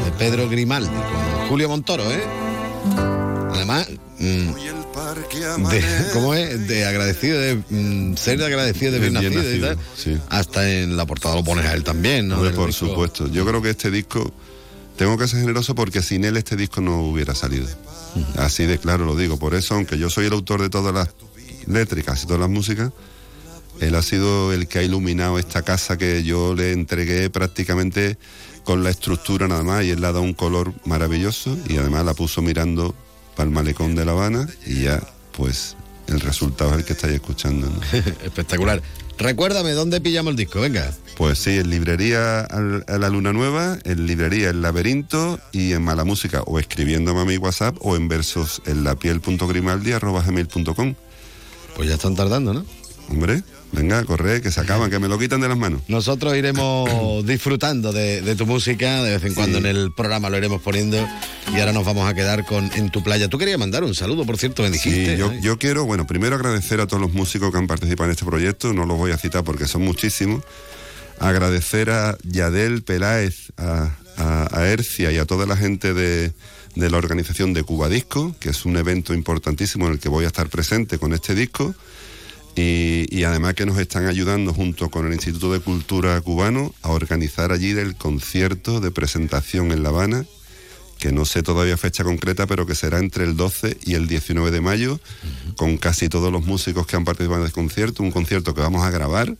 de Pedro Grimaldi con Julio Montoro, ¿eh? Además, mm, de, ¿cómo es? De agradecido, de mm, ser de agradecido de Bien nacido, y tal. sí. Hasta en la portada lo pones a él también, ¿no? Del por disco. supuesto. Yo creo que este disco, tengo que ser generoso porque sin él este disco no hubiera salido. Así de claro lo digo. Por eso, aunque yo soy el autor de todas las letras y todas las músicas, él ha sido el que ha iluminado esta casa que yo le entregué prácticamente con la estructura nada más y él le ha dado un color maravilloso y además la puso mirando para el malecón de La Habana y ya pues el resultado es el que estáis escuchando. ¿no? Espectacular. Recuérdame, ¿dónde pillamos el disco? Venga. Pues sí, en librería al- a la Luna Nueva, en librería El Laberinto y en Mala Música, o escribiéndome a mi WhatsApp o en versos en la piel.grimaldi.com. Pues ya están tardando, ¿no? Hombre, venga, corre, que se acaban, que me lo quitan de las manos. Nosotros iremos disfrutando de, de tu música, de vez en cuando en el programa lo iremos poniendo y ahora nos vamos a quedar con En tu playa. Tú querías mandar un saludo, por cierto, me dijiste. Sí, yo, ¿eh? yo quiero, bueno, primero agradecer a todos los músicos que han participado en este proyecto, no los voy a citar porque son muchísimos. Agradecer a Yadel Peláez, a, a, a Ercia y a toda la gente de, de la organización de Cuba Disco, que es un evento importantísimo en el que voy a estar presente con este disco. Y, y además que nos están ayudando junto con el Instituto de Cultura Cubano a organizar allí el concierto de presentación en La Habana, que no sé todavía fecha concreta, pero que será entre el 12 y el 19 de mayo, con casi todos los músicos que han participado en el concierto, un concierto que vamos a grabar.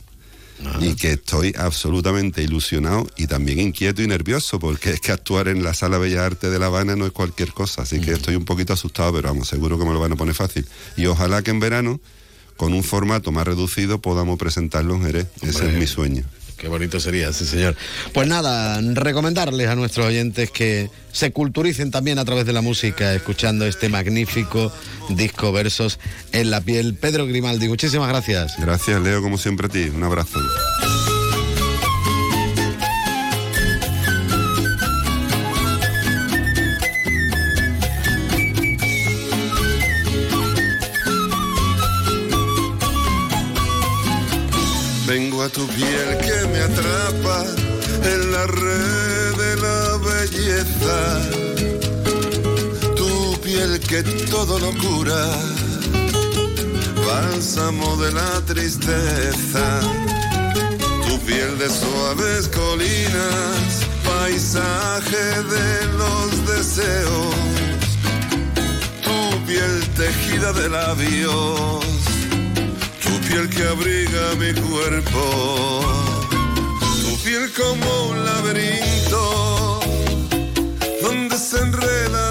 Y que estoy absolutamente ilusionado y también inquieto y nervioso, porque es que actuar en la Sala Bellas Artes de La Habana no es cualquier cosa, así que estoy un poquito asustado, pero vamos, seguro que me lo van a poner fácil. Y ojalá que en verano, con un formato más reducido, podamos presentarlo en Jerez. Ese es mi sueño. Qué bonito sería, sí, señor. Pues nada, recomendarles a nuestros oyentes que se culturicen también a través de la música, escuchando este magnífico disco Versos en la piel. Pedro Grimaldi, muchísimas gracias. Gracias, Leo, como siempre a ti. Un abrazo. Vengo a tu piel que me atrapa en la red de la belleza. Tu piel que todo lo cura, bálsamo de la tristeza. Tu piel de suaves colinas, paisaje de los deseos. Tu piel tejida de labios piel que abriga mi cuerpo, tu piel como un laberinto, donde se enredan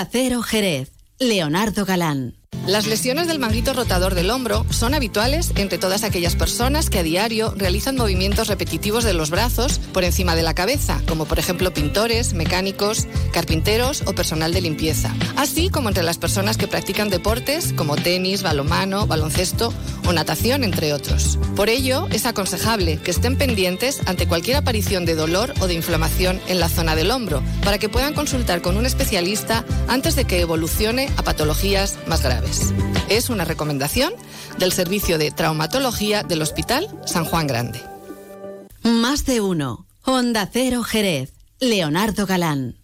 Honda Cero Jerez. Leonardo Galán. Las lesiones del manguito rotador del hombro son habituales entre todas aquellas personas que a diario realizan movimientos repetitivos de los brazos por encima de la cabeza, como por ejemplo pintores, mecánicos, carpinteros o personal de limpieza, así como entre las personas que practican deportes como tenis, balomano, baloncesto o natación, entre otros. Por ello, es aconsejable que estén pendientes ante cualquier aparición de dolor o de inflamación en la zona del hombro, para que puedan consultar con un especialista antes de que evolucione a patologías más graves. Es una recomendación del Servicio de Traumatología del Hospital San Juan Grande. Más de uno. Honda Cero Jerez. Leonardo Galán.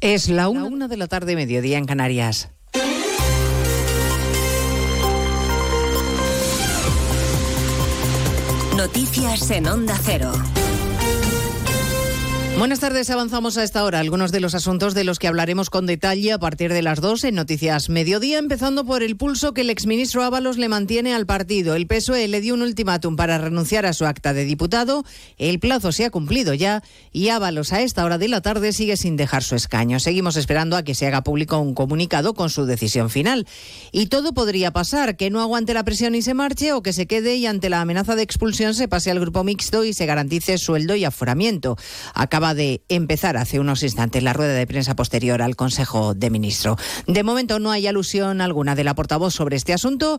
Es la una de la tarde, mediodía en Canarias. Noticias en Onda Cero. Buenas tardes, avanzamos a esta hora algunos de los asuntos de los que hablaremos con detalle a partir de las 2 en Noticias Mediodía, empezando por el pulso que el exministro Ábalos le mantiene al partido. El PSOE le dio un ultimátum para renunciar a su acta de diputado, el plazo se ha cumplido ya y Ábalos a esta hora de la tarde sigue sin dejar su escaño. Seguimos esperando a que se haga público un comunicado con su decisión final. Y todo podría pasar, que no aguante la presión y se marche o que se quede y ante la amenaza de expulsión se pase al grupo mixto y se garantice sueldo y aforamiento. Acaba de empezar hace unos instantes la rueda de prensa posterior al Consejo de Ministros. De momento no hay alusión alguna de la portavoz sobre este asunto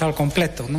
al completo, ¿no?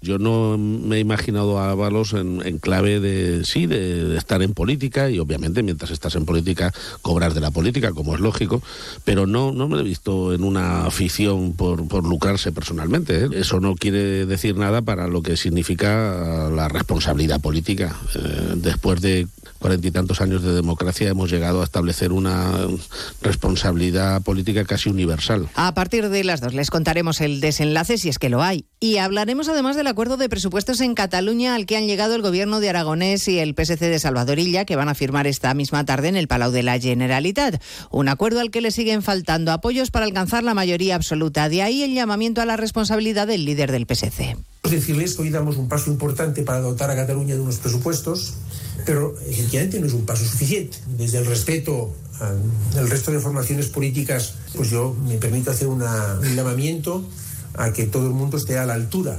Yo no me he imaginado a Ábalos en, clave de, sí, de, de, estar en política y obviamente mientras estás en política cobrar de la política, como es lógico, pero no, no me he visto en una afición por, por lucrarse personalmente. ¿eh? Eso no quiere decir nada para lo que significa la responsabilidad política. Eh, después de cuarenta y tantos años de democracia hemos llegado a establecer una responsabilidad política casi universal. A partir de las dos les contaremos el desenlace si es que lo hay. Y hablaremos además del acuerdo de presupuestos en Cataluña al que han llegado el gobierno de Aragonés y el PSC de Salvadorilla que van a firmar esta misma tarde en el Palau de la Generalitat. Un acuerdo al que le siguen faltando apoyos para alcanzar la mayoría absoluta. De ahí el llamamiento a la responsabilidad del líder del PSC. Decirles que hoy damos un paso importante para dotar a Cataluña de unos presupuestos, pero efectivamente no es un paso suficiente. Desde el respeto al resto de formaciones políticas, pues yo me permito hacer una, un llamamiento a que todo el mundo esté a la altura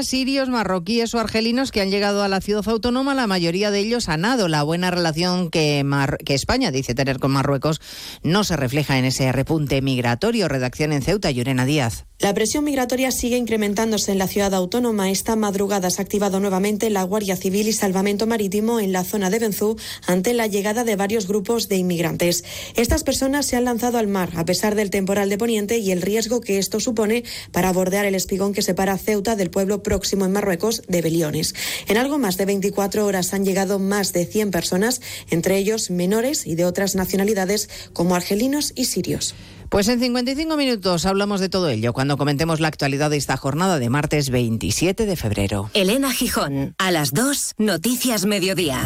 Sirios, marroquíes o argelinos que han llegado a la ciudad autónoma, la mayoría de ellos han dado la buena relación que, que España dice tener con Marruecos no se refleja en ese repunte migratorio. Redacción en Ceuta, Llorena Díaz. La presión migratoria sigue incrementándose en la ciudad autónoma. Esta madrugada se ha activado nuevamente la Guardia Civil y Salvamento Marítimo en la zona de Benzú ante la llegada de varios grupos de inmigrantes. Estas personas se han lanzado al mar a pesar del temporal de Poniente y el riesgo que esto supone para bordear el espigón que separa Ceuta del pueblo próximo en Marruecos de Beliones. En algo más de 24 horas han llegado más de 100 personas, entre ellos menores y de otras nacionalidades como argelinos y sirios. Pues en 55 minutos hablamos de todo ello cuando comentemos la actualidad de esta jornada de martes 27 de febrero. Elena Gijón, a las 2, Noticias Mediodía.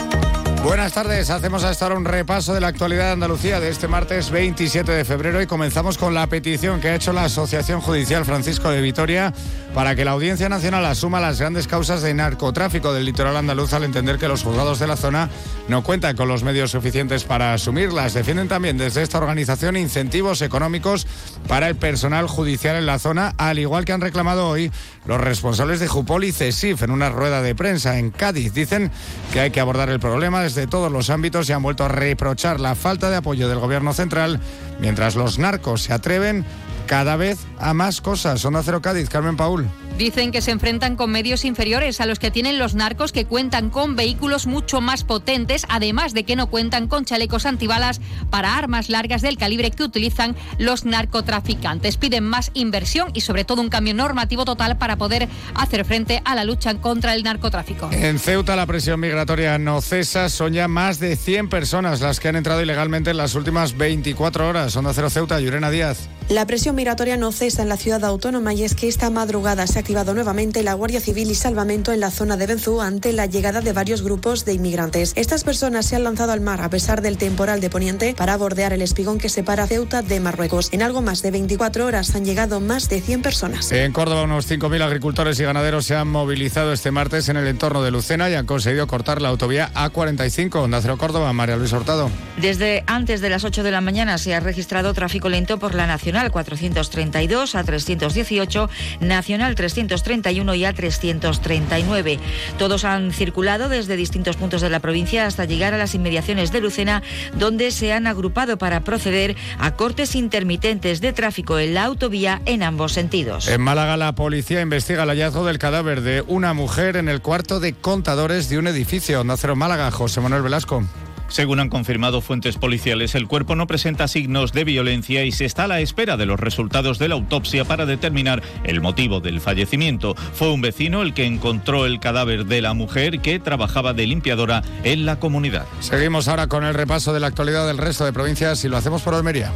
Buenas tardes, hacemos hasta ahora un repaso de la actualidad de Andalucía de este martes 27 de febrero y comenzamos con la petición que ha hecho la Asociación Judicial Francisco de Vitoria para que la Audiencia Nacional asuma las grandes causas de narcotráfico del litoral andaluz al entender que los juzgados de la zona no cuentan con los medios suficientes para asumirlas. Defienden también desde esta organización incentivos económicos para el personal judicial en la zona, al igual que han reclamado hoy los responsables de Jupol y CESIF en una rueda de prensa en Cádiz. Dicen que hay que abordar el problema desde todos los ámbitos y han vuelto a reprochar la falta de apoyo del gobierno central mientras los narcos se atreven cada vez a más cosas. Onda Cero Cádiz, Carmen Paul. Dicen que se enfrentan con medios inferiores a los que tienen los narcos que cuentan con vehículos mucho más potentes, además de que no cuentan con chalecos antibalas para armas largas del calibre que utilizan los narcotraficantes. Piden más inversión y sobre todo un cambio normativo total para poder hacer frente a la lucha contra el narcotráfico. En Ceuta la presión migratoria no cesa, son ya más de 100 personas las que han entrado ilegalmente en las últimas 24 horas. Onda Cero Ceuta, Yurena Díaz. La presión migratoria no cesa en la ciudad autónoma y es que esta madrugada se ha activado nuevamente la Guardia Civil y Salvamento en la zona de Benzú ante la llegada de varios grupos de inmigrantes. Estas personas se han lanzado al mar a pesar del temporal de Poniente para bordear el espigón que separa Ceuta de Marruecos. En algo más de 24 horas han llegado más de 100 personas. En Córdoba unos 5.000 agricultores y ganaderos se han movilizado este martes en el entorno de Lucena y han conseguido cortar la autovía A45. Onda Cero Córdoba, María Luis Hurtado. Desde antes de las 8 de la mañana se ha registrado tráfico lento por la Nacional 432 a 318, Nacional 331 y a 339. Todos han circulado desde distintos puntos de la provincia hasta llegar a las inmediaciones de Lucena, donde se han agrupado para proceder a cortes intermitentes de tráfico en la autovía en ambos sentidos. En Málaga la policía investiga el hallazgo del cadáver de una mujer en el cuarto de contadores de un edificio. Onda Cero Málaga, José Manuel Velasco. Según han confirmado fuentes policiales, el cuerpo no presenta signos de violencia y se está a la espera de los resultados de la autopsia para determinar el motivo del fallecimiento. Fue un vecino el que encontró el cadáver de la mujer que trabajaba de limpiadora en la comunidad. Seguimos ahora con el repaso de la actualidad del resto de provincias y lo hacemos por Almería.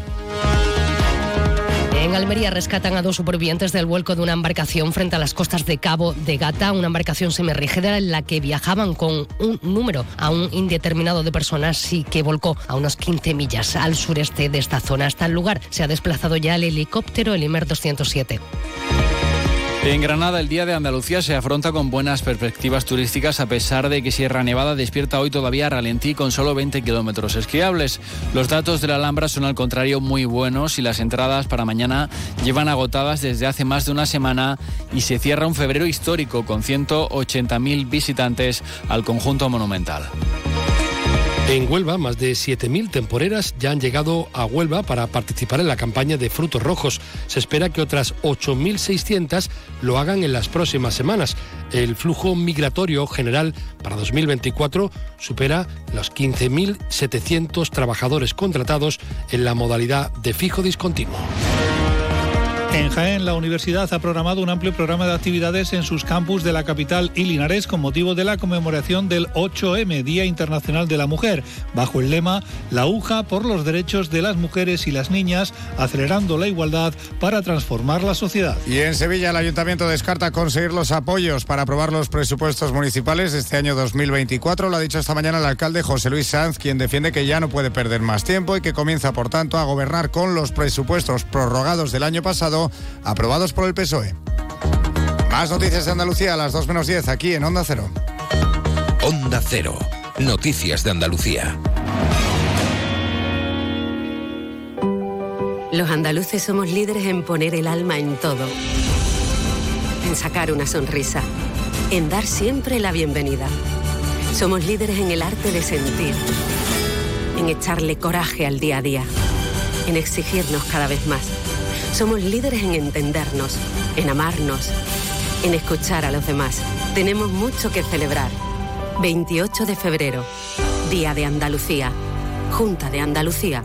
En Almería rescatan a dos supervivientes del vuelco de una embarcación frente a las costas de Cabo de Gata, una embarcación semirrígida en la que viajaban con un número aún indeterminado de personas y que volcó a unos 15 millas al sureste de esta zona. Hasta el lugar se ha desplazado ya el helicóptero, el Imer 207. En Granada, el Día de Andalucía se afronta con buenas perspectivas turísticas a pesar de que Sierra Nevada despierta hoy todavía a ralentí con solo 20 kilómetros esquiables. Los datos de la Alhambra son al contrario muy buenos y las entradas para mañana llevan agotadas desde hace más de una semana y se cierra un febrero histórico con 180.000 visitantes al conjunto monumental. En Huelva, más de 7.000 temporeras ya han llegado a Huelva para participar en la campaña de frutos rojos. Se espera que otras 8.600 lo hagan en las próximas semanas. El flujo migratorio general para 2024 supera los 15.700 trabajadores contratados en la modalidad de fijo discontinuo. En Jaén, la universidad ha programado un amplio programa de actividades en sus campus de la capital y Linares con motivo de la conmemoración del 8M, Día Internacional de la Mujer, bajo el lema La UJA por los derechos de las mujeres y las niñas, acelerando la igualdad para transformar la sociedad. Y en Sevilla, el ayuntamiento descarta conseguir los apoyos para aprobar los presupuestos municipales este año 2024. Lo ha dicho esta mañana el alcalde José Luis Sanz, quien defiende que ya no puede perder más tiempo y que comienza, por tanto, a gobernar con los presupuestos prorrogados del año pasado aprobados por el PSOE. Más noticias de Andalucía a las 2 menos 10 aquí en Onda Cero. Onda Cero. Noticias de Andalucía. Los andaluces somos líderes en poner el alma en todo. En sacar una sonrisa. En dar siempre la bienvenida. Somos líderes en el arte de sentir. En echarle coraje al día a día. En exigirnos cada vez más. Somos líderes en entendernos, en amarnos, en escuchar a los demás. Tenemos mucho que celebrar. 28 de febrero, Día de Andalucía, Junta de Andalucía.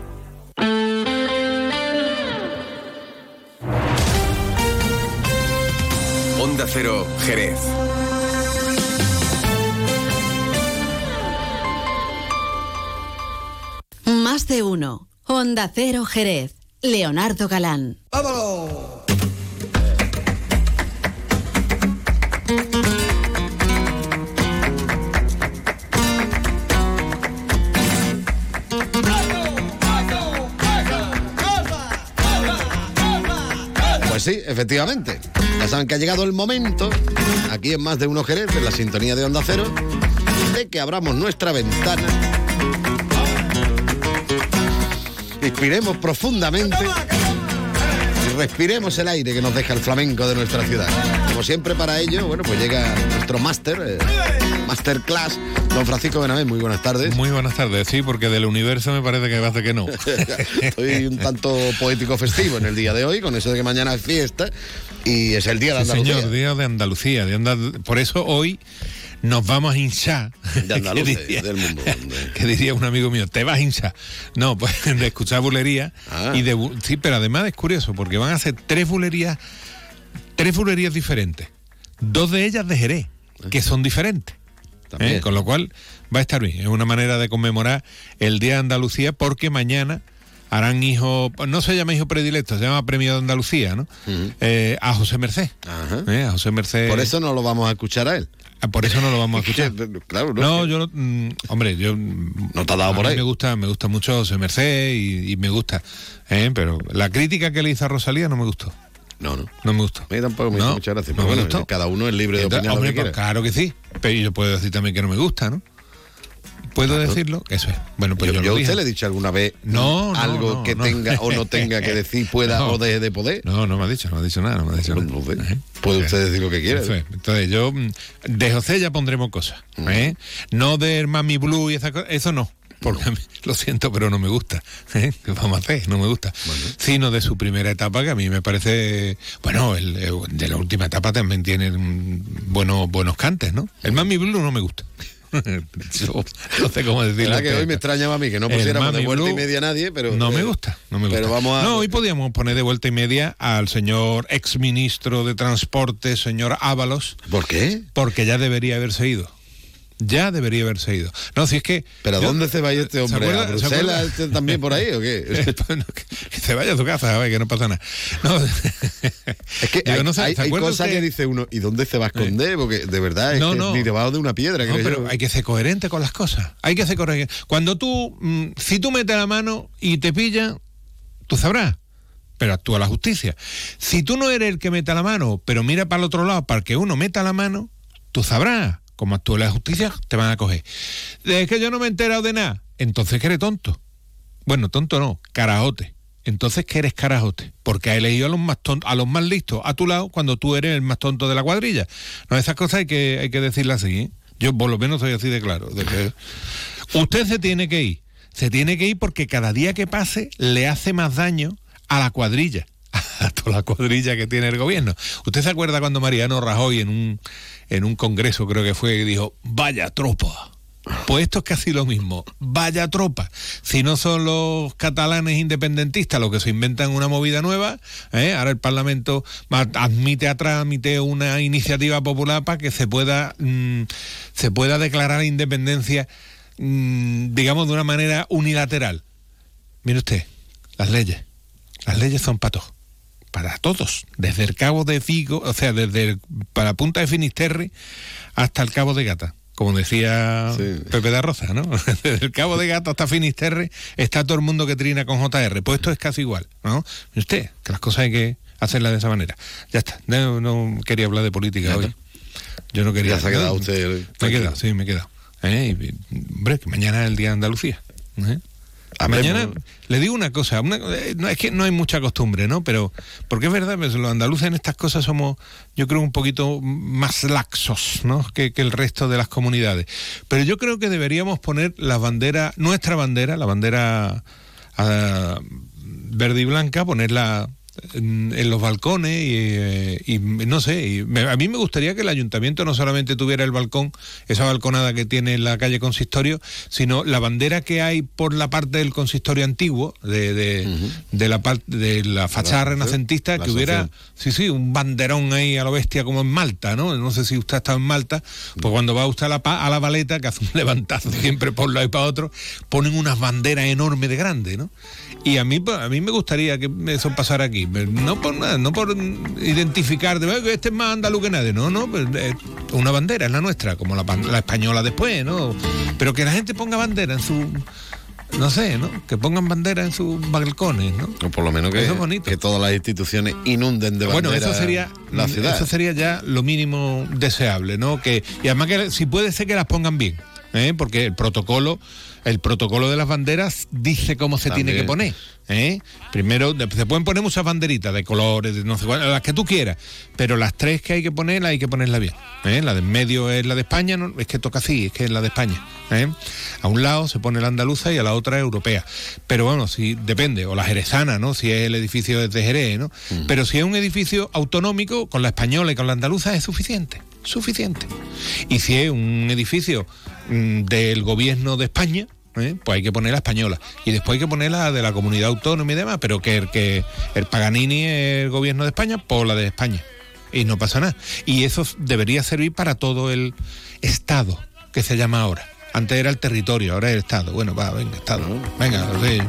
Onda Cero, Jerez. Más de uno. Onda Cero Jerez. Leonardo Galán. ¡Vámonos! Pues sí, efectivamente. Ya saben que ha llegado el momento, aquí en más de uno Jerez, en la sintonía de Onda Cero, de que abramos nuestra ventana. Inspiremos profundamente y respiremos el aire que nos deja el flamenco de nuestra ciudad. Como siempre para ello, bueno, pues llega nuestro máster, eh, masterclass, don Francisco Benavés. Muy buenas tardes. Muy buenas tardes, sí, porque del universo me parece que hace que no. Estoy un tanto poético festivo en el día de hoy, con eso de que mañana es fiesta y es el día de Sí, Andalucía. señor, Día de Andalucía. de Andal- Por eso hoy nos vamos a hinchar. De que diría, del mundo. que diría un amigo mío, te vas a hinchar. No, pues de escuchar bulería. Ah. Y de, sí, pero además es curioso, porque van a hacer tres bulerías, tres bulerías diferentes. Dos de ellas de Jerez, que son diferentes. También. ¿eh? Con lo cual va a estar bien. Es una manera de conmemorar el Día de Andalucía porque mañana harán hijo, no se llama hijo predilecto, se llama Premio de Andalucía, ¿no? Eh, a José Merced. ¿eh? A José Merced. Por eso no lo vamos a escuchar a él. Ah, Por eso no lo vamos a escuchar. claro, no, yo no, mm, hombre, yo no te ha dado por ahí. Me gusta, me gusta mucho José Merced y, y me gusta, ¿eh? pero la crítica que le hizo a Rosalía no me gustó. No, no. No me gustó. A mí tampoco me hizo No, muchas gracias. no pero bueno, gustó. cada uno es libre de Entonces, opinar lo hombre, que pues, claro que sí. Pero yo puedo decir también que no me gusta, ¿no? ¿Puedo decirlo? Eso es. Bueno, pues yo, yo, yo lo a usted le he dicho alguna vez No, no, algo no, que no. tenga o no tenga que decir, pueda o deje de poder. No, no me ha dicho, no me ha dicho nada, no me ha dicho nada. Puede usted decir lo que quiera. Eso es. Entonces yo, mm, de José ya pondremos cosas. ¿eh? No de Mami Blue y esas cosas, eso no. Porque mí, lo siento, pero no me gusta. ¿eh? ¿Qué vamos a hacer? No me gusta. Sino de su primera etapa, que a mí me parece. Bueno, el, el de la última etapa también tiene mm, buenos, buenos cantes, ¿no? El Mami Blue no me gusta. No sé cómo decirlo. ¿Verdad que hoy me extrañaba a mí que no pusiéramos de vuelta y Blue media a nadie, pero... No me eh, gusta, no me gusta. Pero vamos a... No, hoy podíamos poner de vuelta y media al señor ex ministro de Transporte, señor Ábalos. ¿Por qué? Porque ya debería haberse ido. Ya debería haberse ido. No, si es que. ¿Pero a yo- dónde se va a ir este ¿Se hombre? acuerda- ¿A se Bruselas este también por ahí o qué? Bueno, que, que se vaya a su casa, a ver, que no pasa nada. No, Es que hay, no sé, hay- ¿se hay acuerda cosas que dice uno, ¿y dónde se va a esconder? Porque de verdad es No, que no. ni debajo de una piedra, No, pero yo. hay que ser coherente con las cosas. Hay que ser coherente. Cuando tú, mm, si tú metes la mano y te pillan, tú sabrás. Pero actúa la justicia. Si tú no eres el que meta la mano, pero mira para el otro lado para que uno meta la mano, tú sabrás. Como actúa la justicia, te van a coger. Es que yo no me he enterado de nada. Entonces que eres tonto. Bueno, tonto no, carajote. Entonces que eres carajote. Porque has elegido a los más tontos, a los más listos a tu lado cuando tú eres el más tonto de la cuadrilla. No, esas cosas hay que, hay que decirlas así. ¿eh? Yo por lo menos soy así de claro. usted se tiene que ir. Se tiene que ir porque cada día que pase le hace más daño a la cuadrilla. A toda la cuadrilla que tiene el gobierno. ¿Usted se acuerda cuando Mariano Rajoy en un, en un congreso creo que fue y dijo, vaya tropa? Pues esto es casi lo mismo. Vaya tropa. Si no son los catalanes independentistas los que se inventan una movida nueva, ¿eh? ahora el Parlamento admite a trámite una iniciativa popular para que se pueda, mm, se pueda declarar independencia, mm, digamos, de una manera unilateral. Mire usted, las leyes. Las leyes son para todos. Para todos. Desde el cabo de Figo, o sea, desde el- para Punta de Finisterre hasta el cabo de Gata. Como decía Pepe de Rosa, ¿no? Desde el cabo de Gata hasta Finisterre está todo el mundo que trina con JR. Pues esto es casi igual, ¿no? Y usted, que las cosas hay que hacerlas de esa manera. Ya está. No, no quería hablar de política hoy. Yo no quería. Ya se ha quedado usted Me he quedado, sí, me he quedado. ¿Eh? Y, hombre, que mañana es el día de Andalucía. ¿eh? Hablemos. Mañana le digo una cosa, una- eh, no, es que no hay mucha costumbre, ¿no? Pero, porque es verdad, pues, los andaluces en estas cosas somos, yo creo, un poquito más laxos, ¿no? Que, que el resto de las comunidades. Pero yo creo que deberíamos poner la bandera, nuestra bandera, la bandera ah, verde y blanca, ponerla en, en los balcones y, eh, y no sé, y me- a mí me gustaría que el ayuntamiento no solamente tuviera el balcón, esa balconada que tiene en la calle Consistorio, sino la bandera que hay por la parte del consistorio antiguo, de, de, de la parte de la fachada La- renacentista, la que hubiera, sí, sí, un banderón ahí a lo bestia como en Malta, ¿no? No sé si usted ha estado en Malta, pues cuando va usted a la, a la baleta, que hace un levantazo siempre por un lado y para otro, ponen unas banderas enormes de grande, ¿no? Y a mí, pues, a mí me gustaría que eso pasara aquí. No por nada, no por identificar de "Eh, que este es más andaluz que nadie. No, no, pues, eh, una bandera es la nuestra, como la, la española después, ¿no? Pero que la gente ponga bandera en su. No sé, ¿no? Que pongan bandera en sus balcones, ¿no? O por lo menos que, Eso es bonito. que todas las instituciones inunden de bandera Bueno, eso sería la ciudad. Eso sería ya lo mínimo deseable, ¿no? Que y además que si puede ser que las pongan bien, ¿eh? porque el protocolo el protocolo de las banderas dice cómo se tiene que poner. ¿eh? Primero, se pueden poner muchas banderitas de colores, de no sé cuál, las que tú quieras, pero las tres que hay que poner, hay que ponerlas bien. ¿eh? La de en medio es la de España, no, es que toca así, es que es la de España. ¿eh? A un lado se pone la andaluza y a la otra europea. Pero bueno, si depende, o la jerezana, ¿no? Si es el edificio de Jerez, ¿no? Pero si es un edificio autonómico, con la española y con la andaluza es suficiente, suficiente. Y si es un edificio mm, del gobierno de España, ¿eh? pues hay que poner la española. Y después hay que poner la de la comunidad autónoma y demás, pero que el, que el Paganini es el gobierno de España, pues la de España. Y no pasa nada. Y eso debería servir para todo el Estado, que se llama ahora. Antes era el territorio, ahora es el Estado. Bueno, va, venga, Estado. Venga, sí.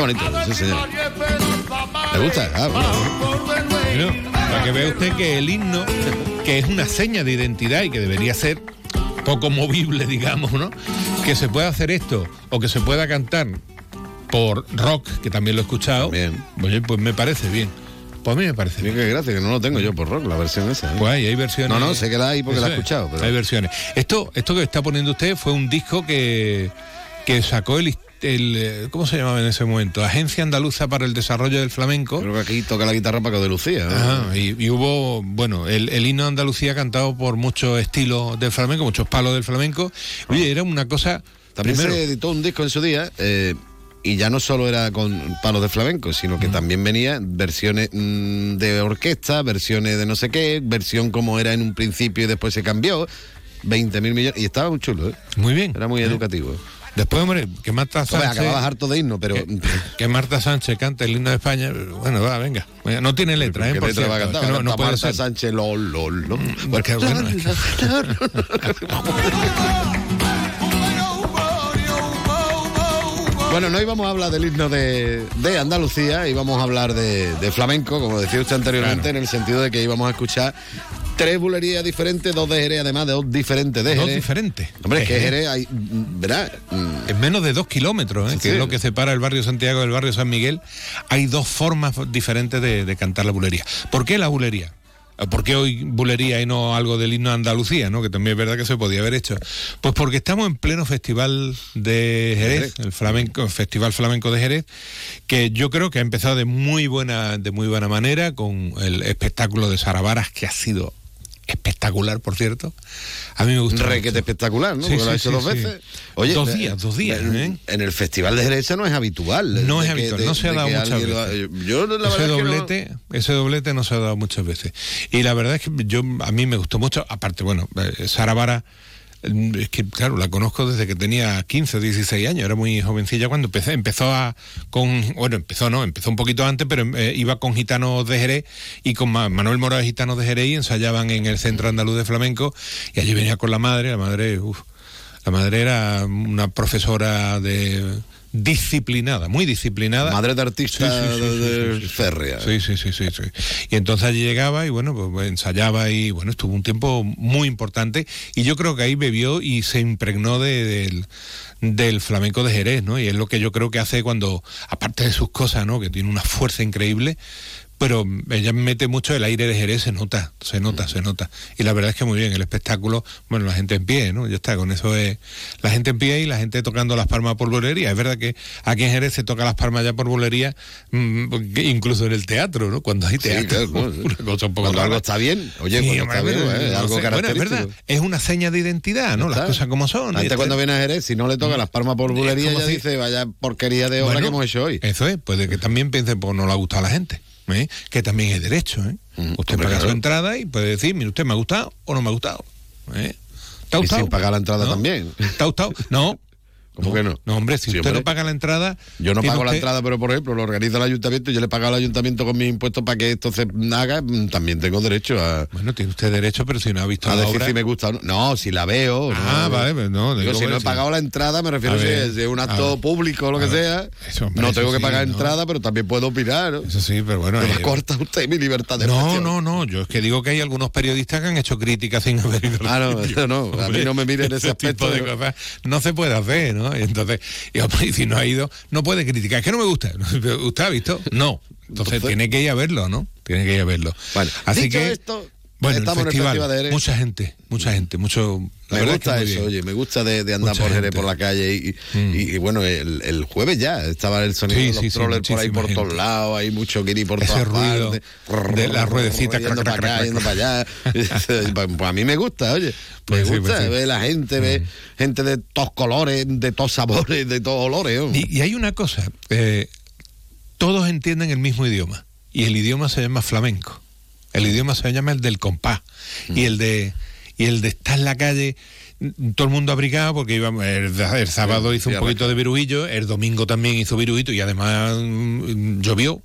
Bonito, sí señor. ¿Le gusta? Ah, bueno. Bueno, para que vea usted que el himno, que es una seña de identidad y que debería ser poco movible, digamos, ¿no? Que se pueda hacer esto o que se pueda cantar por rock, que también lo he escuchado, oye, pues me parece bien. Pues a mí me parece bien. Qué gracia, que no lo tengo yo por rock, la versión esa. ¿eh? Pues hay, hay versiones. No, no, sé que la hay porque la he escuchado. Pero... Hay versiones. Esto, esto que está poniendo usted fue un disco que, que sacó el, el, eh, ¿cómo se llamaba en ese momento? Agencia Andaluza para el Desarrollo del Flamenco. Creo que aquí toca la guitarra Paco de Lucía. ¿no? Ajá, y, y hubo, bueno, el, el himno de Andalucía cantado por muchos estilos del flamenco, muchos palos del flamenco. Oye, era una cosa. También primero, se editó un disco en su día, eh, y ya no solo era con palos de flamenco, sino que también venía versiones mm, de orquesta, versiones de no sé qué, versión como era en un principio y después se cambió. 20 mil millones. Y estaba muy chulo, ¿eh? Muy bien. Era muy educativo. Después, hombre, que Marta Sánchez. acababas harto de himno, pero. Que, que Marta Sánchez cante el himno de España. Bueno, va, venga. No tiene letra, ¿eh? ¿Qué Por letra va a cantar? no, puede Marta ser. Sánchez, lol, lol, ¿no? Porque, bueno, Bueno, no íbamos a hablar del himno de, de Andalucía, íbamos a hablar de, de flamenco, como decía usted anteriormente, en el sentido de que íbamos a escuchar tres bulerías diferentes, dos de Jerez, además de dos diferentes de Dos Jerez. diferentes. Hombre, es que Jerez hay, ¿verdad? Mm, En menos de dos kilómetros, ¿eh? Sí, que sí. es lo que separa el barrio Santiago del barrio San Miguel, hay dos formas diferentes de, de cantar la bulería. ¿Por qué la bulería? Eh, ¿Por qué hoy bulería y no algo del himno de Andalucía, ¿no? que también es verdad que se podía haber hecho? Pues porque estamos en pleno festival de Jerez, el flamenco, el Festival Flamenco de Jerez, que yo creo que ha empezado de muy buena, de muy buena manera con el espectáculo de Saravaras, que ha sido espectacular, por cierto. A mí me gusta. Requete espectacular, ¿no? Sí, Porque lo ha hecho sí, dos veces. dos de- días, dos días. En, ¿eh? en el Festival de Jerez no es habitual. No de es que- habitual, de- no se ha dado muchas veces. ha- Yo la ese que no- doblete, ese doblete no se ha dado muchas veces. Y la verdad es que yo a mí me gustó mucho, aparte, bueno, eh, Sara Vara, es que claro, la conozco desde que tenía 15 o 16 años, era muy jovencilla cuando empecé, empezó a con bueno, empezó no, empezó un poquito antes, pero eh, iba con gitanos de Jerez y con Ma- Manuel Mora de Gitanos de Jerez y ensayaban en el Centro Andaluz de Flamenco y allí venía con la madre, la madre, uf, la madre era una profesora de disciplinada, muy disciplinada. Madre de artista de- férrea. Sí, sí, sí, sí, sí. Y entonces allí llegaba y bueno, pues ensayaba y bueno, estuvo un tiempo muy importante y yo creo que ahí bebió y se impregnó de- del, del flamenco de Jerez, ¿no? Y es lo que yo creo que hace cuando, aparte de sus cosas, ¿no? Que tiene una fuerza increíble, pero ella mete mucho el aire de Jerez, se nota, se nota, se nota. Y la verdad es que muy bien, el espectáculo, bueno, la gente en pie, ¿no? Ya está, con eso es la gente en pie y la gente tocando las palmas por bolería. Es verdad que aquí en Jerez se toca las palmas ya por bolería, mm, incluso en el teatro, ¿no? Cuando hay Sí, teatro. claro, no, una cosa un poco Cuando algo está bien, oye, cuando está bien, ¿eh? no algo sé. Bueno, es verdad, es una seña de identidad, ¿no? Las cosas como son. Antes Este- cuando viene a Jerez, si no le toca las palmas por bulería, como ya si- dice, vaya porquería de obra Bueno, que hemos hecho hoy. Eso es, puede que también piense, pues no le ha gustado a la gente. ¿Eh? Que también es derecho, ¿eh? Usted hombre, paga claro. su entrada y puede decir, mire, usted me ha gustado o no me ha gustado. ¿eh? ¿Te ha Y gustado? sin pagar la entrada ¿No? también. ¿Te ha gustado? No. ¿Cómo que no? No, hombre, si usted no paga la entrada... Yo no pago la entrada, pero por ejemplo lo organiza el ayuntamiento y yo le pago al ayuntamiento con mis impuestos para que esto se haga, mm, también tengo derecho a, Bueno, tiene usted derecho, pero si no ha visto a la decir obra... si me gusta o no. No, si la veo. Ah, no, vale, pues no, Digo, si no he pagado la entrada, me refiero A si es un acto ver, público o lo que ver. sea. Eso, hombre, no tengo que sí, pagar ¿no? entrada, pero también puedo opinar. ¿no? Eso sí, pero bueno... Me eh, corta usted mi libertad de No, expresión. no, no, yo es que digo que hay algunos periodistas que han hecho críticas sin haber ido Ah, no, eso no, a mí no me miren ese aspecto de de- cosas no se puede hacer, ¿no? Y entonces, y, si no ha ido, no puede criticar. Es que no me gusta. ¿Usted ha visto? No. Entonces, Entonces- tiene que ir a verlo, ¿no? Tiene que ir a verlo. Bueno, Así dicho que, esto, bueno, el estamos en el festival, Festival de Jerez. mucha gente, mucha gente, mucho... Me verdad es que gusta eso, oye, me gusta de, de andar Mucha por Jerez gente. por la calle y, y- y, bueno, el, el jueves ya estaba el sonido Sí, de los sí, por ahí por todos lados, hay mucho guiri por Ese todas ruido partes, de la ruedecita, yendo para acá, yendo para allá. pues, a mí me gusta, oye, me Pues gusta pues ver la gente, ver gente de todos colores, de todos sabores, de todos olores. y hay una cosa, eh, todos entienden el mismo idioma y el idioma se llama flamenco. El idioma se llama el del compás. Y el de y el de estar en la calle todo el mundo abrigado porque íbamos el, el sábado Sí, hizo un poquito de virujillo, el domingo también hizo virujito y además mm, llovió.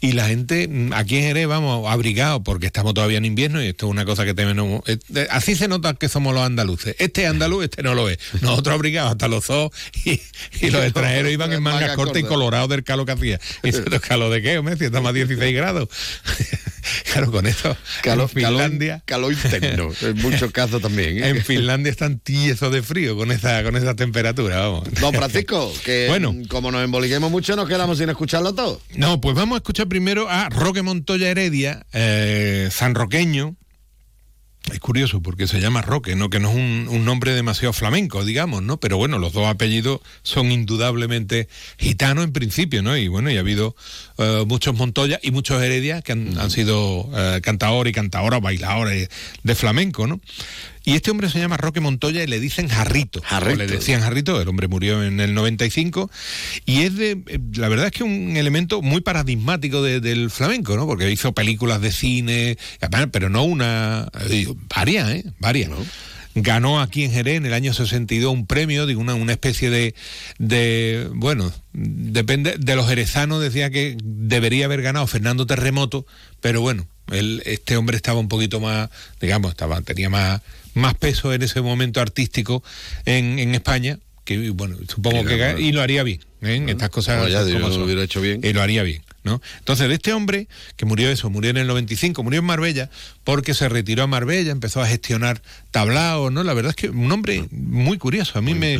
Y la gente mm, aquí en Jerez vamos abrigados porque estamos todavía en invierno y esto es una cosa que tenemos eh, así se nota que somos los andaluces. Este es andaluz este no lo es. Nosotros abrigados hasta los ojos y, y los extranjeros iban en mangas Manga cortas y corta. colorados del calor que hacía. Y se calor de qué hombre si estamos a 16 grados claro con esto Calor, en Finlandia. calor, calor interno, en muchos casos también. ¿eh? en Finlandia tiesos de frío con esa con esa temperatura vamos Don Francisco, que Bueno. como nos emboliquemos mucho, nos quedamos sin escucharlo todo. No, pues vamos a escuchar primero a Roque Montoya Heredia, eh, sanroqueño. Es curioso porque se llama Roque, ¿no? Que no es un, un nombre demasiado flamenco, digamos, ¿no? Pero bueno, los dos apellidos son indudablemente gitanos en principio, ¿no? Y bueno, y ha habido eh, muchos Montoya y muchos Heredias que han, han sido eh, cantadores y cantadoras, bailadores de flamenco, ¿no? Y este hombre se llama Roque Montoya y le dicen Jarrito. O le decían Jarrito, el hombre murió en el 95. Y es de, eh, la verdad es que un elemento muy paradigmático de- del flamenco, ¿no? Porque hizo películas de cine, pero no una, eh, varias, ¿eh? Varias. Ganó aquí en Jerez en el año 62 un premio, digo, una, una especie de, de, bueno, depende, de los jerezanos decía que debería haber ganado Fernando Terremoto, pero bueno, él, este hombre estaba un poquito más, digamos, estaba, tenía más, más peso en ese momento artístico en, en España, que bueno, supongo que y lo haría bien, ¿eh? en estas cosas Bueno, ya son digo, como lo son. hubiera hecho bien. Y lo haría bien, ¿no? Entonces, de este hombre, que murió eso, murió en el 95, murió en Marbella, porque se retiró a Marbella, empezó a gestionar tablaos, ¿no? La verdad es que un hombre muy curioso. A mí me.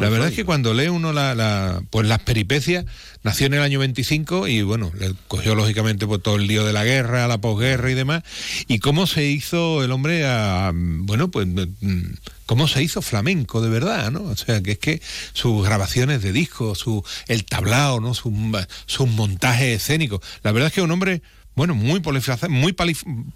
la verdad es que cuando lee uno la, la- pues las peripecias, nació en el año 25 y bueno, le cogió lógicamente por todo el lío de la guerra, la posguerra y demás. Y cómo se hizo el hombre a. Bueno, pues. Cómo se hizo flamenco de verdad, ¿no? O sea, que es que sus grabaciones de discos, su, el tablao, ¿no? Sus, sus montajes escénicos. La verdad es que es un hombre, bueno, muy, polifac- muy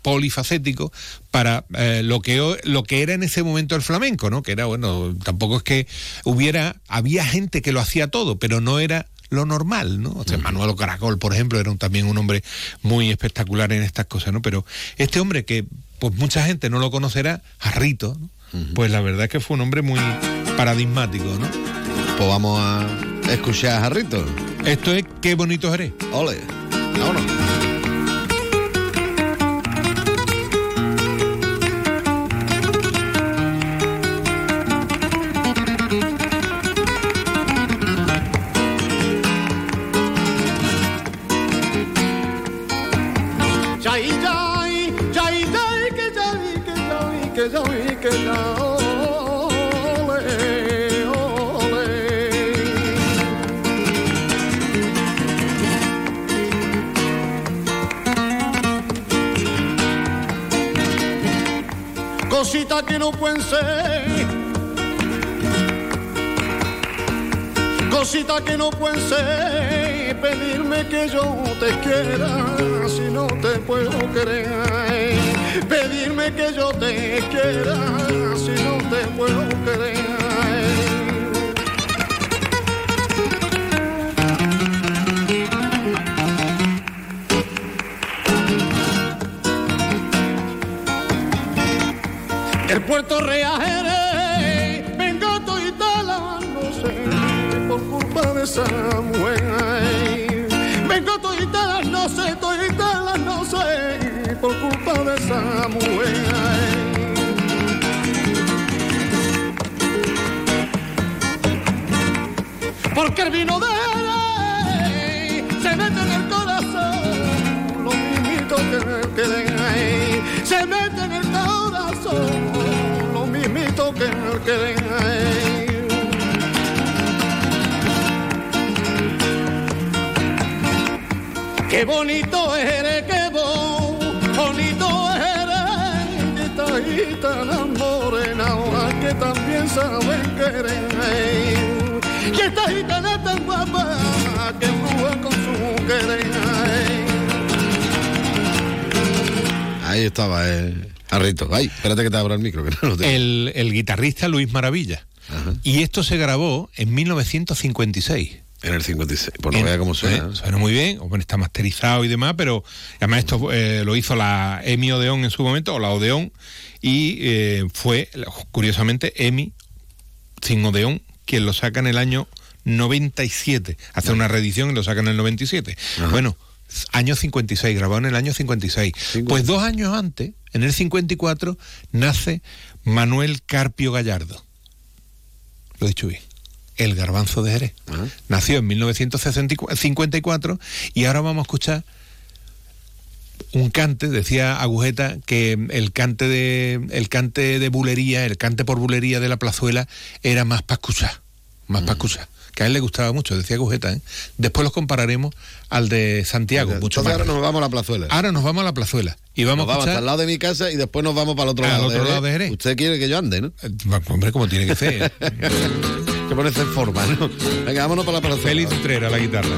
polifacético para eh, lo, que, lo que era en ese momento el flamenco, ¿no? Que era, bueno, tampoco es que hubiera, había gente que lo hacía todo, pero no era lo normal, ¿no? O sea, Manuel Caracol, por ejemplo, era un- también un hombre muy espectacular en estas cosas, ¿no? Pero este hombre que, pues mucha gente no lo conocerá, Jarrito, ¿no? Pues la verdad es que fue un hombre muy paradigmático, ¿no? Pues vamos a escuchar a Jarrito. Esto es Qué bonito eres. Ole, vámonos. Cositas que no pueden ser. Cositas que no pueden ser, pedirme que yo te quiera si no te puedo querer. Pedirme que yo te quiera si no te puedo querer. El puerto Real vengo no sé, por culpa de esa mujer. Vengo toitala, no sé, toitala, no sé, por culpa de esa. Porque el vino de él. Qué bonito eres, qué bo- bonito eres, esta gitana morena, que también saben querer. Y esta gitana tan guapa, que embruja con su querer. Ahí estaba, eh, Jarrito. Ay, espérate que te abra el micro, que no lo tengo. El, el guitarrista Luis Maravilla. Y esto se grabó en 1956. En el 56, por no vea cómo suena. Eh, suena muy bien, o bueno, está masterizado y demás, pero además esto eh, lo hizo la Emi Odeón en su momento, o la Odeón, y eh, fue, curiosamente, Emi sin Odeón, quien lo saca en el año 97. Hace una reedición y lo saca en el 97. Bueno, año 56, grabado en el año 56. Pues dos años antes, en el 54, nace Manuel Carpio Gallardo. Lo he dicho bien. El garbanzo de Jerez. Nació en 1954 y ahora vamos a escuchar un cante, decía Agujeta que el cante de el cante de bulería, el cante por bulería de la plazuela era más para escuchar, más para escuchar. Que a él le gustaba mucho, decía Agujeta. ¿eh? Después los compararemos al de Santiago. mucho Entonces más. ahora nos vamos a la plazuela. Ahora nos vamos a la plazuela y vamos Nos a vamos hasta escuchar el lado de mi casa y después nos vamos para el otro Al lado. otro lado de Jerez. Usted quiere que yo ande, ¿no? Hombre, como tiene que ser. que ponerse en forma, ¿no? Venga, vámonos para la plazuela. Félix Utrera, la guitarra.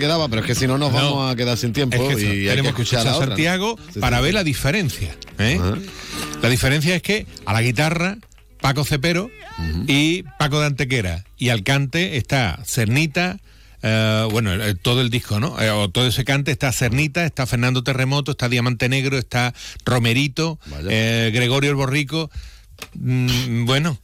Quedaba, pero es que si no nos vamos a quedar sin tiempo Es que y hay que tenemos escuchar a a otra, ¿no? Santiago para sí, ver sí. la diferencia. ¿eh? La diferencia es que a la guitarra, Paco Cepero y Paco de Antequera. Y al cante está Cernita. eh, bueno, el- todo el disco, ¿no? Eh, o todo ese cante está Cernita, está Fernando Terremoto, está Diamante Negro, está Romerito, eh, Gregorio el Borrico. Mm, bueno,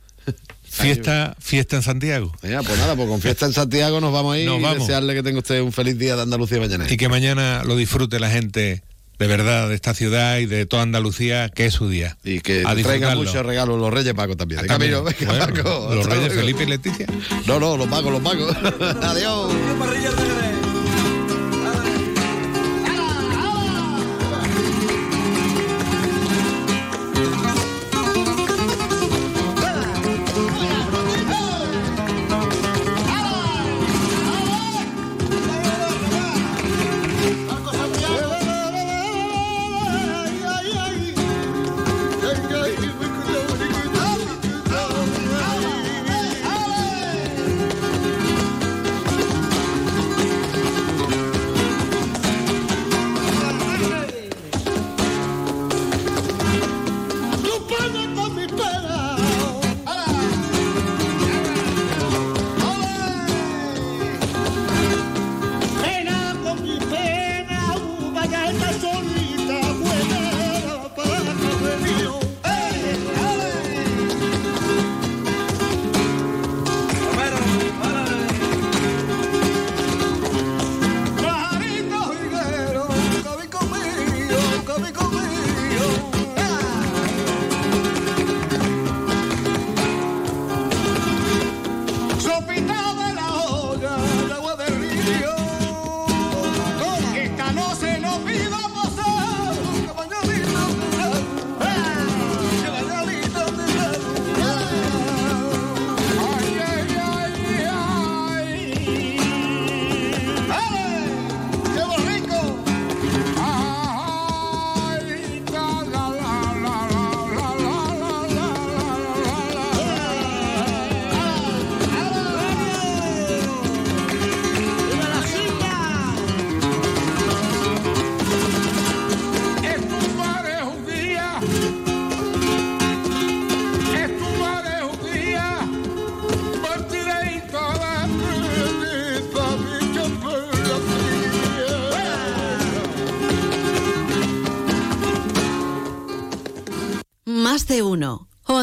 fiesta, fiesta en Santiago. Ya, pues nada, pues con fiesta en Santiago nos vamos a ir Nos y vamos. desearle que tenga usted un feliz día de Andalucía mañana. Y que mañana lo disfrute la gente de verdad de esta ciudad y de toda Andalucía, que es su día. Y que a disfrutarlo. muchos regalos los Reyes Paco también. También. camino, venga, Bueno, Paco. los Reyes luego. Felipe y Leticia. No, no, los pagos, los pagos. Adiós.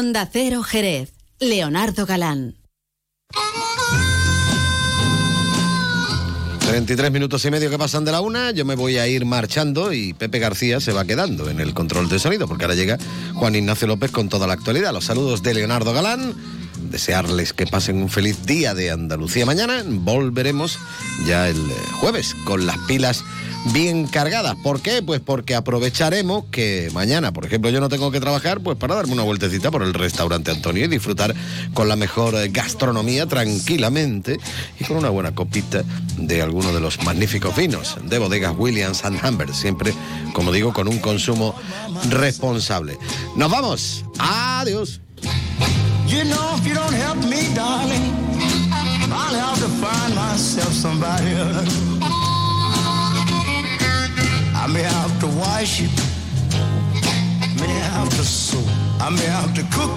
Uno. Honda Cero Jerez. Leonardo Galán. 33 minutos y medio que pasan de la una, yo me voy a ir marchando y Pepe García se va quedando en el control de sonido, porque ahora llega Juan Ignacio López con toda la actualidad. Los saludos de Leonardo Galán, desearles que pasen un feliz día de Andalucía mañana. Volveremos ya el eh, jueves con las pilas bien cargadas. ¿Por qué? Pues porque aprovecharemos que mañana, por ejemplo, yo no tengo que trabajar, pues para darme una vueltecita por el restaurante Antonio y disfrutar con la mejor eh, gastronomía tranquilamente y con una buena copita de alguno de los magníficos vinos de bodegas Williams and Humbert, siempre, como digo, con un consumo responsable. Nos vamos. Adiós. You know, if you don't help me, darling, I'll have to find myself somebody else. I may have to wash it, may have to sew, I may have to cook,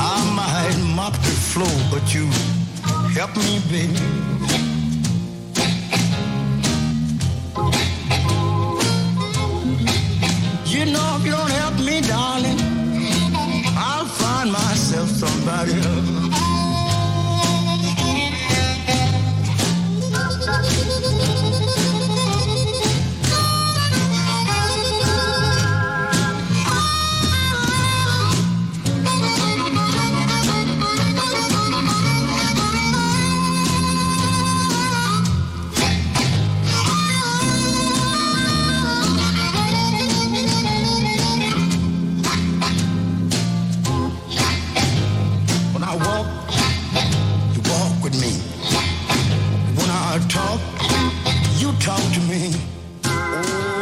I might mop the floor, but you help me, baby. You know, if you don't help me, darling, myself somebody else.